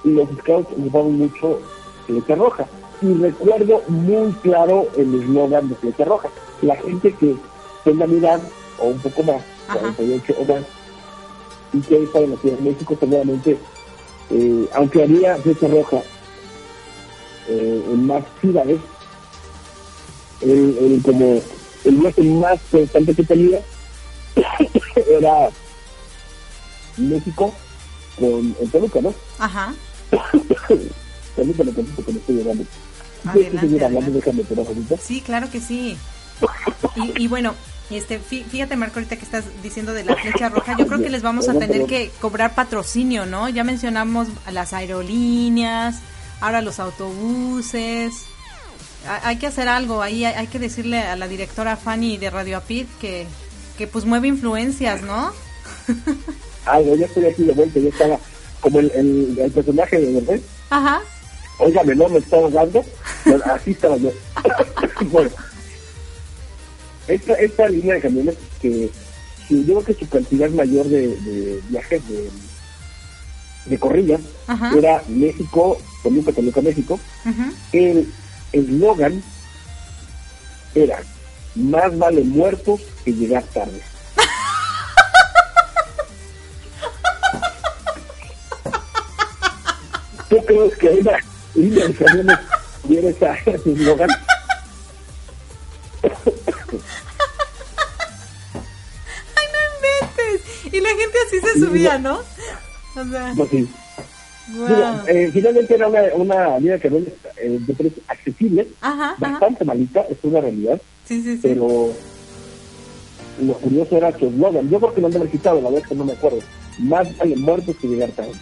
Speaker 7: y los scouts usaban mucho Flecha Roja. Y recuerdo muy claro el eslogan de Flecha Roja. La gente que tenga mi edad, o un poco más, 48 o más, y que está en la Ciudad de México, seguramente, eh, aunque había Flecha Roja eh, en más ciudades, el, el como el viaje más constante que tenía *coughs* era México con el Toluca, ¿no?
Speaker 6: Ajá.
Speaker 7: Permítame que me estoy llorando.
Speaker 6: Adelante,
Speaker 7: ¿Quieres seguir hablando?
Speaker 6: adelante.
Speaker 7: Déjame pero.
Speaker 6: Sí, claro que sí. Y, y bueno, este, fí- fíjate Marco, ahorita que estás diciendo de la flecha roja, yo creo que les vamos a tener que cobrar patrocinio, ¿no? Ya mencionamos a las aerolíneas, ahora los autobuses. Ha- Hay que hacer algo, ahí hay, que decirle a la directora Fanny de Radio Apid que, que pues mueve influencias, ¿no? *laughs*
Speaker 7: Ah, yo estoy aquí de vuelta, yo estaba como el, el, el personaje de verdad.
Speaker 6: Ajá.
Speaker 7: Óigame, no me estaba dando. Bueno, así estaba yo. *laughs* bueno, esta, esta línea de camiones que yo creo que su cantidad mayor de, de viajes de, de corrida
Speaker 6: Ajá.
Speaker 7: era México, Toluca, Toluca, México. El eslogan era más vale muertos que llegar tarde. *laughs* ¿Tú crees que una línea de camiones tiene esa- ese eslogan?
Speaker 6: Se subía, ¿no? O sea,
Speaker 7: Pues sí. Digo, eh, finalmente era una, una línea de camiones eh, de precios accesibles,
Speaker 6: Ajá, ajá.
Speaker 7: bastante malita, es una realidad,
Speaker 6: Sí, sí, sí.
Speaker 7: pero lo curioso era su eslogan. Yo creo que no me lo quitado, la verdad que no me acuerdo. Más vale muertos que llegar tarde.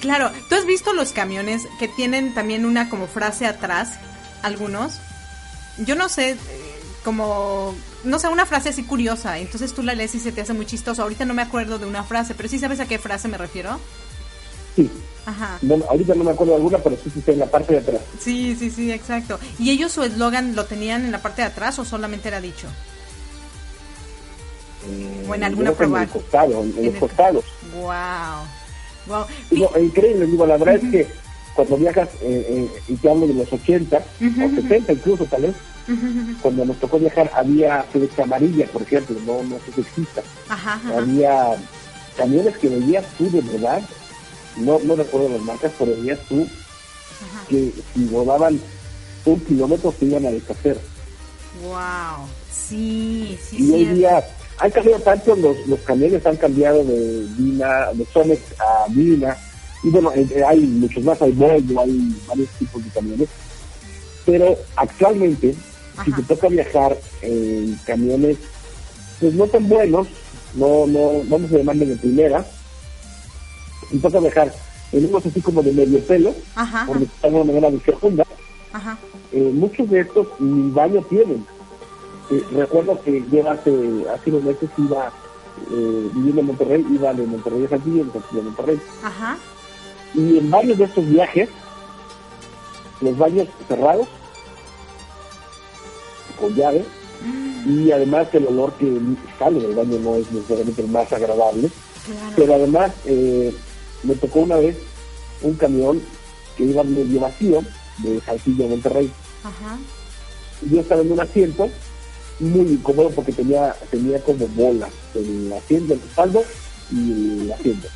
Speaker 6: Claro, ¿tú has visto los camiones que tienen también una como frase atrás? Algunos. Yo no sé, eh, como, no sé, una frase así curiosa. Entonces tú la lees y se te hace muy chistoso. Ahorita no me acuerdo de una frase, pero sí sabes a qué frase me refiero.
Speaker 7: Sí.
Speaker 6: Ajá.
Speaker 7: No, ahorita no me acuerdo de alguna, pero sí, sí está en la parte de atrás.
Speaker 6: Sí, sí, sí, exacto. ¿Y ellos su eslogan lo tenían en la parte de atrás o solamente era dicho?
Speaker 7: Eh,
Speaker 6: O en alguna prueba.
Speaker 7: En, el costado, en,
Speaker 6: En
Speaker 7: los
Speaker 6: el-
Speaker 7: costados.
Speaker 6: Wow. Wow.
Speaker 7: Digo, increíble, digo, la verdad es que cuando viajas, eh, eh, y te hablo de los 80, o 70 incluso tal vez, cuando nos tocó viajar había flecha amarilla, por ejemplo, no, no sé si exista.
Speaker 6: Ajá, ajá.
Speaker 7: Había camiones que veías tú de verdad, no, no recuerdo las marcas, pero veías tú que si rodaban un kilómetro se iban a deshacer.
Speaker 6: Wow. Sí, sí,
Speaker 7: y hoy día han cambiado tanto, los, los camiones han cambiado de Dina, de Sonex a Dina, y bueno, eh, eh, hay muchos más, hay Volvo, hay varios tipos de camiones, pero actualmente, si te toca viajar en camiones, pues no tan buenos, no, no, vamos a llamarle de primera, si toca viajar en unos así como de medio pelo,
Speaker 6: Ajá.
Speaker 7: por decirlo de alguna manera de segunda,
Speaker 6: Ajá.
Speaker 7: eh, muchos de estos ni baño tienen. Eh, recuerdo que yo hace, hace unos meses iba eh, viviendo en Monterrey, iba de Monterrey a Saltillo, de Saltillo a Monterrey.
Speaker 6: Ajá.
Speaker 7: Y en varios de estos viajes, los baños cerrados, con llave, y además el olor que sale del baño no es necesariamente el más agradable. Pero además eh, me tocó una vez un camión que iba medio vacío de Saltillo a Monterrey.
Speaker 6: Ajá.
Speaker 7: Yo estaba en un asiento muy incómodo porque tenía tenía como bolas el asiento, el respaldo y el asiento.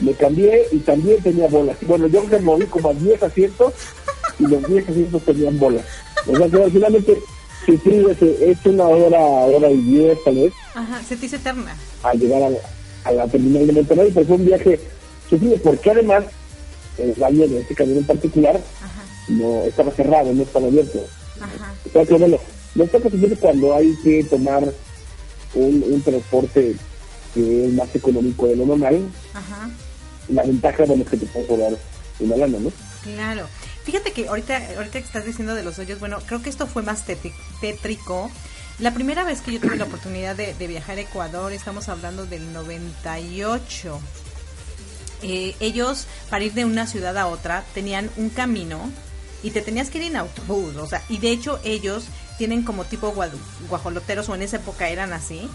Speaker 7: Me cambié y también tenía bolas. Bueno, yo me moví como a 10 asientos y los 10 asientos tenían bolas. O sea que finalmente sufrí ese- es una hora, hora y diez tal vez
Speaker 6: Ajá. Se te hizo eterna.
Speaker 7: al llegar a la, a la terminal de Monterrey, pero fue un viaje sufrido porque además el baño de este camión en particular no estaba cerrado, no estaba abierto.
Speaker 6: Ajá.
Speaker 7: Que bueno, toca sufrir cuando hay que tomar un, un transporte que es más económico de lo normal.
Speaker 6: Ajá.
Speaker 7: La ventaja bueno, es que te puedes ahorrar una lana, ¿no?
Speaker 6: Claro. Fíjate que ahorita, ahorita que estás diciendo de los hoyos, bueno, creo que esto fue más tétrico. La primera vez que yo tuve la oportunidad de, viajar a Ecuador, estamos hablando del 98. Eh, ellos, para ir de una ciudad a otra, tenían un camino y te tenías que ir en autobús, o sea, y de hecho ellos tienen como tipo guajoloteros, o en esa época eran así,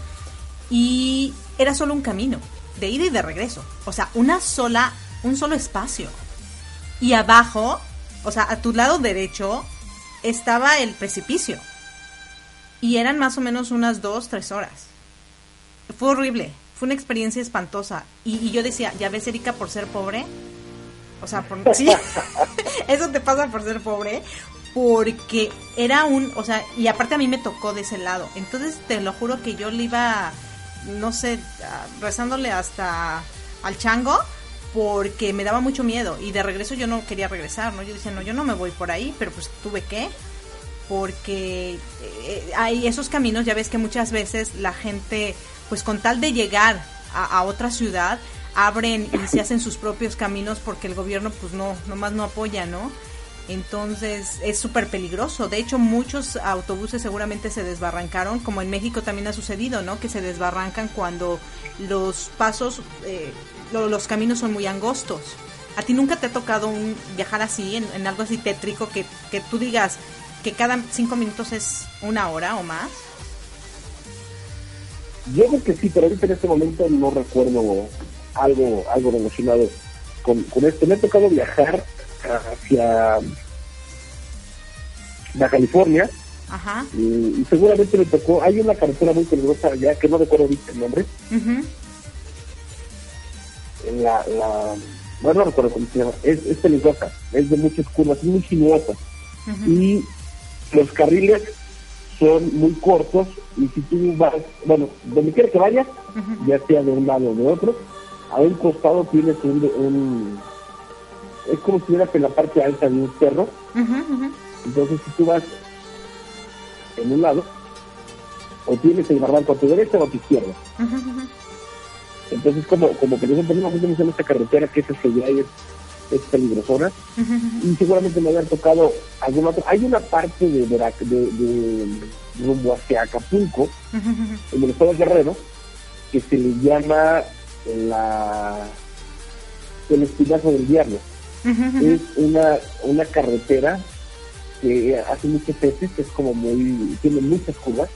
Speaker 6: y era solo un camino, de ida y de regreso, o sea, una sola, un solo espacio. Y abajo, o sea, a tu lado derecho, estaba el precipicio. Y eran más o menos unas dos, tres horas. Fue horrible, fue una experiencia espantosa. Y, yo decía, ya ves, Erika, por ser pobre. O sea, por, *laughs* sí, eso te pasa por ser pobre. Porque era un, o sea, y aparte a mí me tocó de ese lado. Entonces te lo juro que yo le iba, no sé, rezándole hasta al chango porque me daba mucho miedo y de regreso yo no quería regresar, ¿no? Yo decía, no, yo no me voy por ahí, pero pues tuve que, porque eh, hay esos caminos, ya ves que muchas veces la gente, pues con tal de llegar a, otra ciudad, abren y se hacen sus propios caminos porque el gobierno pues no, nomás no apoya, ¿no? Entonces es súper peligroso. De hecho, muchos autobuses seguramente se desbarrancaron, como en México también ha sucedido, ¿no? Que se desbarrancan cuando los pasos, eh, lo- los caminos son muy angostos. ¿A ti nunca te ha tocado un, viajar así, en, en algo así tétrico, que, que tú digas que cada cinco minutos es una hora o más?
Speaker 7: Yo creo que sí, pero ahorita en este momento no recuerdo algo algo relacionado con, con esto. Me ha tocado viajar hacia Baja California
Speaker 6: Ajá.
Speaker 7: y, y seguramente me tocó, hay una carretera muy peligrosa allá que no recuerdo el nombre, en la, la bueno no recuerdo cómo se llama, es, es peligrosa, es de muchas curvas, es muy sinuosa. Y los carriles son muy cortos y si tú vas, bueno, donde quiera que vayas, ya sea de un lado o de otro, a un costado tienes un, un es como si estuvieras en la parte alta de un cerro, entonces si tú vas en un lado, o tienes el barranco a tu derecha o a tu izquierda. Entonces como, como que nosotros no hacemos en esta carretera que es hacia allá y es, es peligrosona, y seguramente me hayan tocado alguna otra. Hay una parte de, de, de rumbo hacia Acapulco, en el estado de Guerrero, que se le llama la el espinazo del diablo. Es una, una carretera que hace muchos veces, es como muy, tiene muchas curvas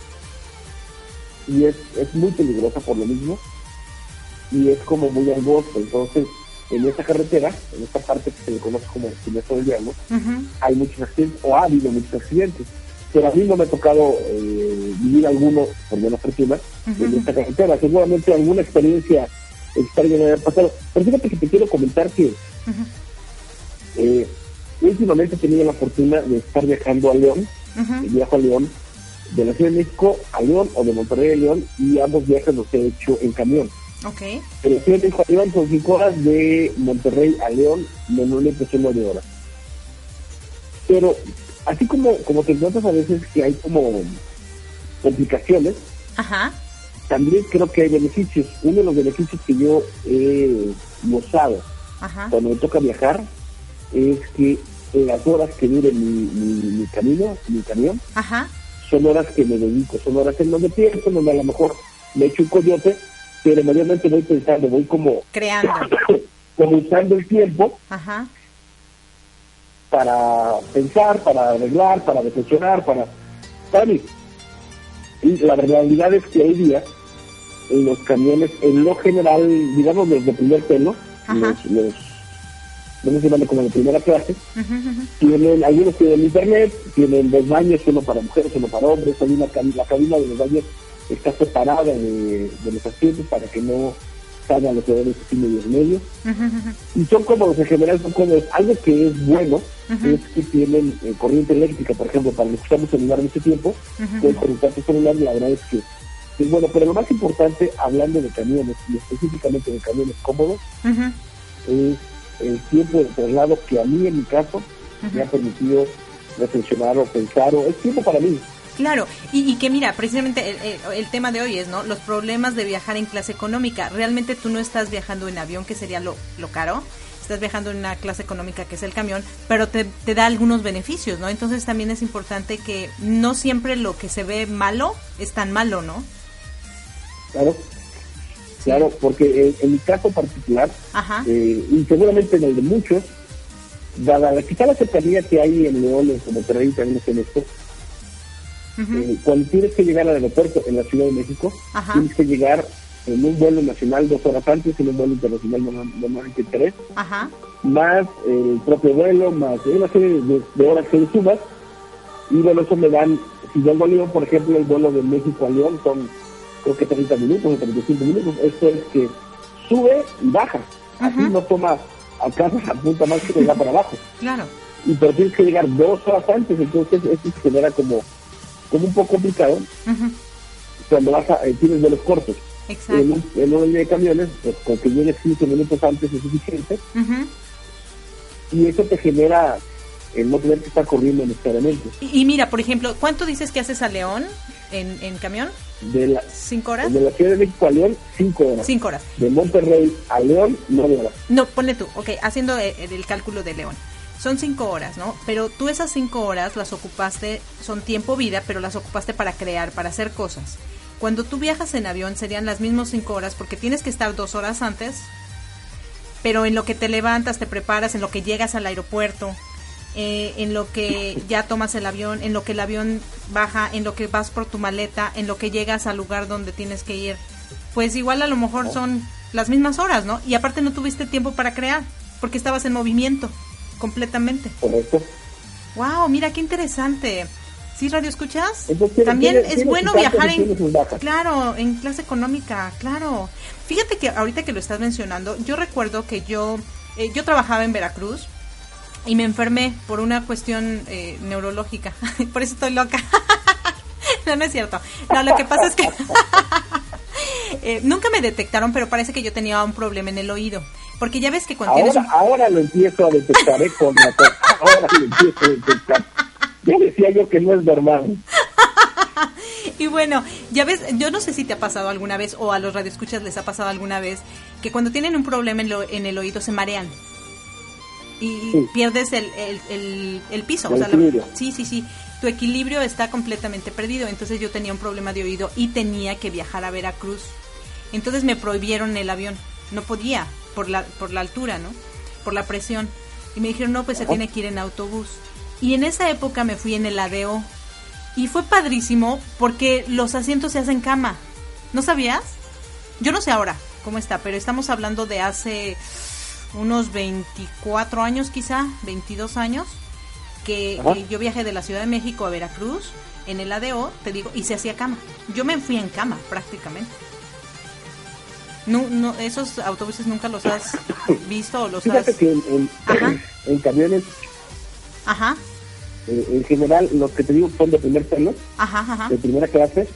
Speaker 7: y es, es muy peligrosa por lo mismo y es como muy angosto. Entonces, en esa carretera, en esta parte que se le conoce como el espinazo del diablo, hay muchos accidentes, o ha habido muchos accidentes. Pero a mí no me ha tocado eh, vivir alguno, por menos fortuna, en esta carretera. Seguramente alguna experiencia extraña me haya pasado. Pero fíjate que te quiero comentar que eh, últimamente he tenido la fortuna de estar viajando a León,
Speaker 6: Ujú.
Speaker 7: viajo a León, de la Ciudad de México a León o de Monterrey a León, y ambos viajes los he hecho en camión.
Speaker 6: Ok.
Speaker 7: De Ciudad de a León son 5 horas, de Monterrey a León menos una impresión de horas. Pero así como, como te encuentras a veces que hay como complicaciones,
Speaker 6: Ajá.
Speaker 7: también creo que hay beneficios. Uno de los beneficios que yo he gozado
Speaker 6: Ajá.
Speaker 7: cuando me toca viajar es que las horas que dure mi, mi, mi camino, mi camión,
Speaker 6: Ajá.
Speaker 7: son horas que me dedico, son horas en donde pienso, donde a lo mejor me echo un coyote, pero mayormente voy pensando, voy como,
Speaker 6: Creando. *coughs*
Speaker 7: como usando el tiempo
Speaker 6: Ajá.
Speaker 7: para pensar, para arreglar, para reflexionar, para, para mí. Y la realidad es que hoy día en los camiones, en lo general, digamos los de primer pelo,
Speaker 6: Ajá.
Speaker 7: los, los vamos a llamarlo como de primera clase,
Speaker 6: Ujú, ujú.
Speaker 7: tienen, algunos tienen internet, tienen dos baños, uno para mujeres, uno para hombres, hay una la cabina de los baños está separada de, de los asientos para que no salgan los olores así medio medio.
Speaker 6: Ujú, ujú.
Speaker 7: y son cómodos en general son cómodos algo que es bueno es que tienen eh, corriente eléctrica por ejemplo para los que usamos celular mucho tiempo puedes conectar tu celular y la verdad es que es bueno pero lo más importante hablando de camiones y específicamente de camiones cómodos es el tiempo de traslado que a mí en mi caso me ha permitido reflexionar o pensar o es tiempo para mí
Speaker 6: Claro, y, y que mira, precisamente el, el- el tema de hoy es, ¿no? Los problemas de viajar en clase económica. Realmente tú no estás viajando en avión, que sería lo, lo caro. Estás viajando en una clase económica, que es el camión, pero te, te da algunos beneficios, ¿no? Entonces también es importante que no siempre lo que se ve malo es tan malo, ¿no?
Speaker 7: claro claro porque en, en mi caso particular
Speaker 6: Ajá.
Speaker 7: eh, y seguramente en el de muchos, dada la quizá la cercanía que hay en León, en Monterrey, también es en esto, eh, cuando tienes que llegar al aeropuerto en la Ciudad de México,
Speaker 6: Ajá.
Speaker 7: tienes que llegar en un vuelo nacional dos horas antes, en un vuelo internacional normal- normalmente tres,
Speaker 6: Ajá.
Speaker 7: más el propio vuelo, más una serie de, de horas que le sumas, y bueno, eso me dan, si vengo a León, por ejemplo, el vuelo de México a León son creo que 30 minutos o 35 minutos, esto es que sube y baja, así no toma acá *laughs* apunta más que va para abajo,
Speaker 6: Claro.
Speaker 7: y pero tienes que llegar dos horas antes, entonces esto se genera como, como un poco complicado
Speaker 6: Ujú.
Speaker 7: cuando vas a, eh, tienes vuelos cortos.
Speaker 6: Exacto.
Speaker 7: En un, en una línea de camiones, pues con que llegues 15 minutos antes es suficiente y eso te genera el no tener que estar corriendo necesariamente.
Speaker 6: Y, y mira, por ejemplo, ¿cuánto dices que haces a León en, en camión?
Speaker 7: De la,
Speaker 6: ¿Cinco horas?
Speaker 7: de la Ciudad de México a León, 5 horas.
Speaker 6: Cinco horas.
Speaker 7: De Monterrey a León, 9 horas.
Speaker 6: No, ponle tú, ok, haciendo eh, el, cálculo de León. Son cinco horas, ¿no? Pero tú esas cinco horas las ocupaste, son tiempo vida, pero las ocupaste para crear, para hacer cosas. Cuando tú viajas en avión serían las mismas cinco horas porque tienes que estar dos horas antes, pero en lo que te levantas, te preparas, en lo que llegas al aeropuerto, eh, en lo que ya tomas el avión, en lo que el avión baja, en lo que vas por tu maleta, en lo que llegas al lugar donde tienes que ir, pues igual a lo mejor son las mismas horas, ¿no? Y aparte no tuviste tiempo para crear, porque estabas en movimiento completamente.
Speaker 7: Correcto.
Speaker 6: Wow, mira qué interesante. ¿Sí, radio escuchas?
Speaker 7: Entonces,
Speaker 6: También
Speaker 7: tiene-
Speaker 6: es
Speaker 7: tiene
Speaker 6: bueno viajar en claro, en clase económica, claro. Fíjate que ahorita que lo estás mencionando, yo recuerdo que yo eh, yo trabajaba en Veracruz y me enfermé por una cuestión eh, neurológica. *laughs* por eso estoy loca. *laughs* no, no es cierto. No, lo que pasa es que *laughs* eh, nunca me detectaron, pero parece que yo tenía un problema en el oído. Porque ya ves que cuando tienes
Speaker 7: Ahora,
Speaker 6: un...
Speaker 7: ahora lo empiezo a detectar, ¿eh? Con la. Ahora lo empiezo a detectar. Ya decía yo que no es normal. *laughs*
Speaker 6: Y bueno, ya ves, yo no sé si te ha pasado alguna vez o a los radioescuchas les ha pasado alguna vez que cuando tienen un problema en, lo- en el oído se marean y
Speaker 7: Sí.
Speaker 6: pierdes el, el, el- el piso.
Speaker 7: El
Speaker 6: o sea, la-
Speaker 7: equilibrio.
Speaker 6: sí, sí, sí. Tu equilibrio está completamente perdido. Entonces yo tenía un problema de oído y tenía que viajar a Veracruz. Entonces me prohibieron el avión. No podía por la, por la altura, ¿no? Por la presión. Y me dijeron, no, pues se tiene que ir en autobús. Y en esa época me fui en el ADO. Y fue padrísimo porque los asientos se hacen cama. ¿No sabías? Yo no sé ahora cómo está, pero estamos hablando de hace unos 24 años quizá, 22 años, que, yo viajé de la Ciudad de México a Veracruz en el ADO, te digo, y se hacía cama. Yo me fui en cama prácticamente. No, no, esos autobuses nunca los has *coughs* visto o los
Speaker 7: Fíjate
Speaker 6: has...
Speaker 7: que en, en-
Speaker 6: Ajá.
Speaker 7: en camiones,
Speaker 6: Ajá,
Speaker 7: eh, en general, los que te digo son de primer plano,
Speaker 6: ajá, ajá.
Speaker 7: de primera clase,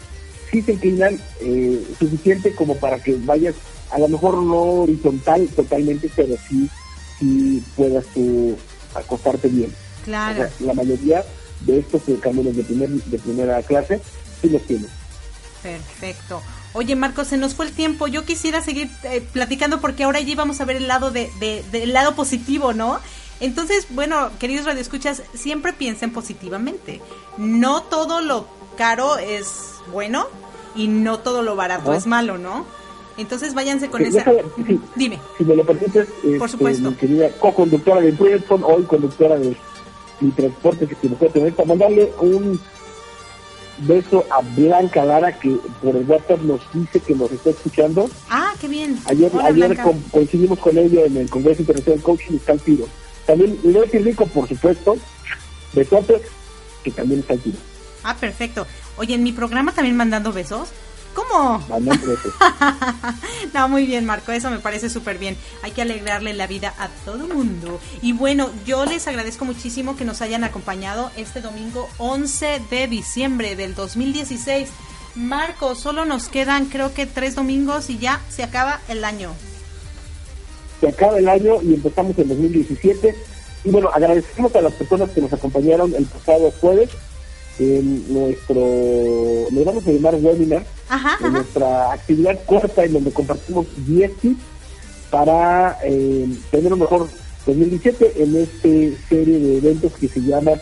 Speaker 7: sí se inclinan eh, suficiente como para que vayas, a lo mejor no horizontal totalmente, pero sí, sí puedas tú acostarte bien.
Speaker 6: Claro.
Speaker 7: O sea, la mayoría de estos camiones de, primer, de primera clase sí los tienen.
Speaker 6: Perfecto. Oye, Marcos, se nos fue el tiempo. Yo quisiera seguir eh, platicando porque ahora ya vamos a ver el lado de, de- del lado positivo, ¿no? Entonces, bueno, queridos radioescuchas, siempre piensen positivamente. No todo lo caro es bueno y no todo lo barato es malo, ¿no? Entonces váyanse con
Speaker 7: Sí,
Speaker 6: esa...
Speaker 7: sí,
Speaker 6: Dime.
Speaker 7: si me lo permites,
Speaker 6: Por
Speaker 7: este,
Speaker 6: supuesto.
Speaker 7: mi querida co-conductora de Bridgestone, hoy conductora de mi transporte que se me tener, para mandarle un beso a Blanca Lara, que por el WhatsApp nos dice que nos está escuchando.
Speaker 6: Ah, qué bien.
Speaker 7: Ayer,
Speaker 6: Hola,
Speaker 7: ayer coincidimos con ella en el Congreso Internacional de Coaching y está al tiro. También Leti Rico, por supuesto, besotes, que también está al tiro.
Speaker 6: Ah, perfecto. Oye, en mi programa también mandando besos. ¿Cómo? *laughs* No, muy bien, Marco, eso me parece súper bien. Hay que alegrarle la vida a todo el mundo. Y bueno, yo les agradezco muchísimo que nos hayan acompañado este domingo 11 de diciembre del 2016. Marco, solo nos quedan creo que tres domingos y ya se acaba el año.
Speaker 7: se acaba el año y empezamos el 2017. Y bueno, agradecemos a las personas que nos acompañaron el pasado jueves en nuestro, le vamos a llamar webinar,
Speaker 6: Ajá,
Speaker 7: en
Speaker 6: ajá.
Speaker 7: nuestra actividad corta en donde compartimos 10 tips para eh, tener un mejor 2017 en este serie de eventos que se llama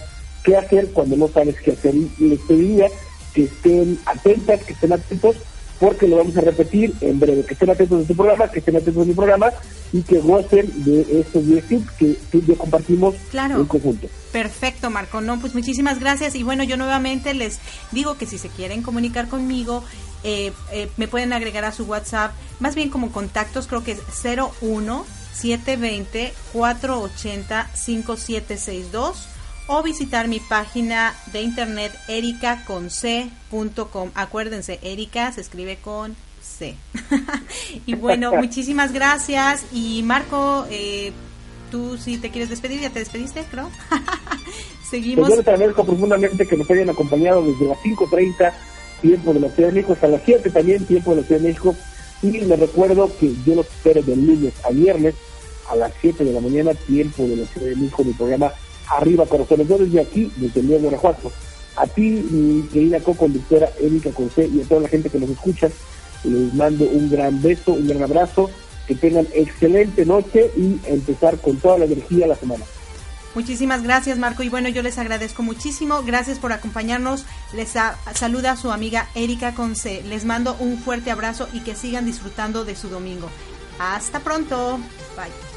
Speaker 7: ¿Qué hacer cuando no sabes qué hacer? Y les pediría que estén atentas, que estén atentos, porque lo vamos a repetir en breve, que estén atentos de su programa, que estén atentos de mi programa y que gocen de estos 10 tips que tú y yo compartimos
Speaker 6: Claro.
Speaker 7: en conjunto.
Speaker 6: Perfecto, Marco. No, pues muchísimas gracias. Y bueno, yo nuevamente les digo que si se quieren comunicar conmigo, eh, eh, me pueden agregar a su WhatsApp, más bien como contactos, creo que es 01 720 480 5762 o visitar mi página de internet ericaconc.com. Acuérdense, Erika se escribe con C. *laughs* y bueno, *laughs* muchísimas gracias. Y Marco, eh, tú si te quieres despedir, ya te despediste, creo. *laughs* Seguimos.
Speaker 7: Pues yo les agradezco profundamente que nos hayan acompañado desde las 5.30 tiempo de la Ciudad de México hasta las 7 también tiempo de la Ciudad de México y les recuerdo que yo los espero del lunes a viernes a las 7 de la mañana tiempo de la Ciudad de México mi programa Arriba Corazones yo desde aquí desde León Guanajuato a ti mi querida co-conductora Erika Conce y a toda la gente que nos escucha les mando un gran beso un gran abrazo que tengan excelente noche y empezar con toda la energía la semana
Speaker 6: Muchísimas gracias, Marco. Y bueno, yo les agradezco muchísimo. Gracias por acompañarnos. Les saluda su amiga Erika Conce. Les mando un fuerte abrazo y que sigan disfrutando de su domingo. Hasta pronto. Bye.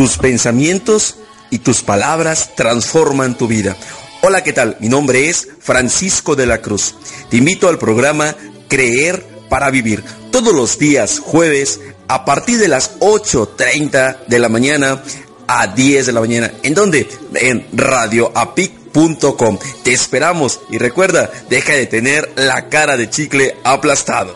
Speaker 14: Tus pensamientos y tus palabras transforman tu vida. Hola, ¿qué tal? Mi nombre es Francisco de la Cruz. Te invito al programa Creer para Vivir. Todos los días jueves a partir de las 8.30 de la mañana a 10 de la mañana. ¿En dónde? En radioapic.com. Te esperamos y recuerda, deja de tener la cara de chicle aplastado.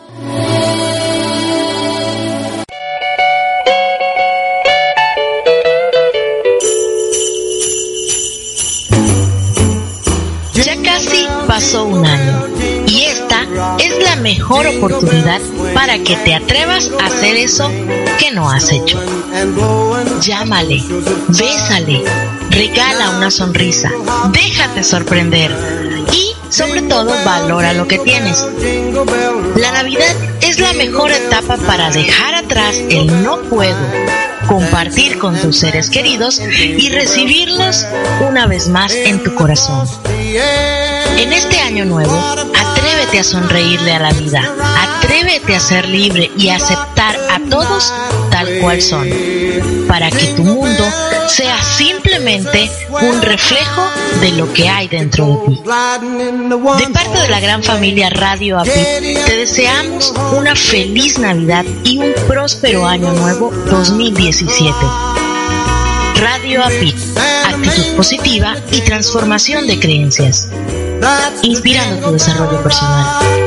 Speaker 2: Mejor oportunidad para que te atrevas a hacer eso que no has hecho. Llámale, bésale, regala una sonrisa, déjate sorprender y sobre todo valora lo que tienes. La Navidad es la mejor etapa para dejar atrás el no puedo, compartir con tus seres queridos y recibirlos una vez más en tu corazón. En este año nuevo, atrévete a sonreírle a la vida, atrévete a ser libre y a aceptar a todos tal cual son, para que tu mundo sea simplemente un reflejo de lo que hay dentro de ti. De parte de la gran familia Radio API, te deseamos una feliz Navidad y un próspero año nuevo 2017. Radio API, actitud positiva y transformación de creencias, inspirando tu desarrollo personal.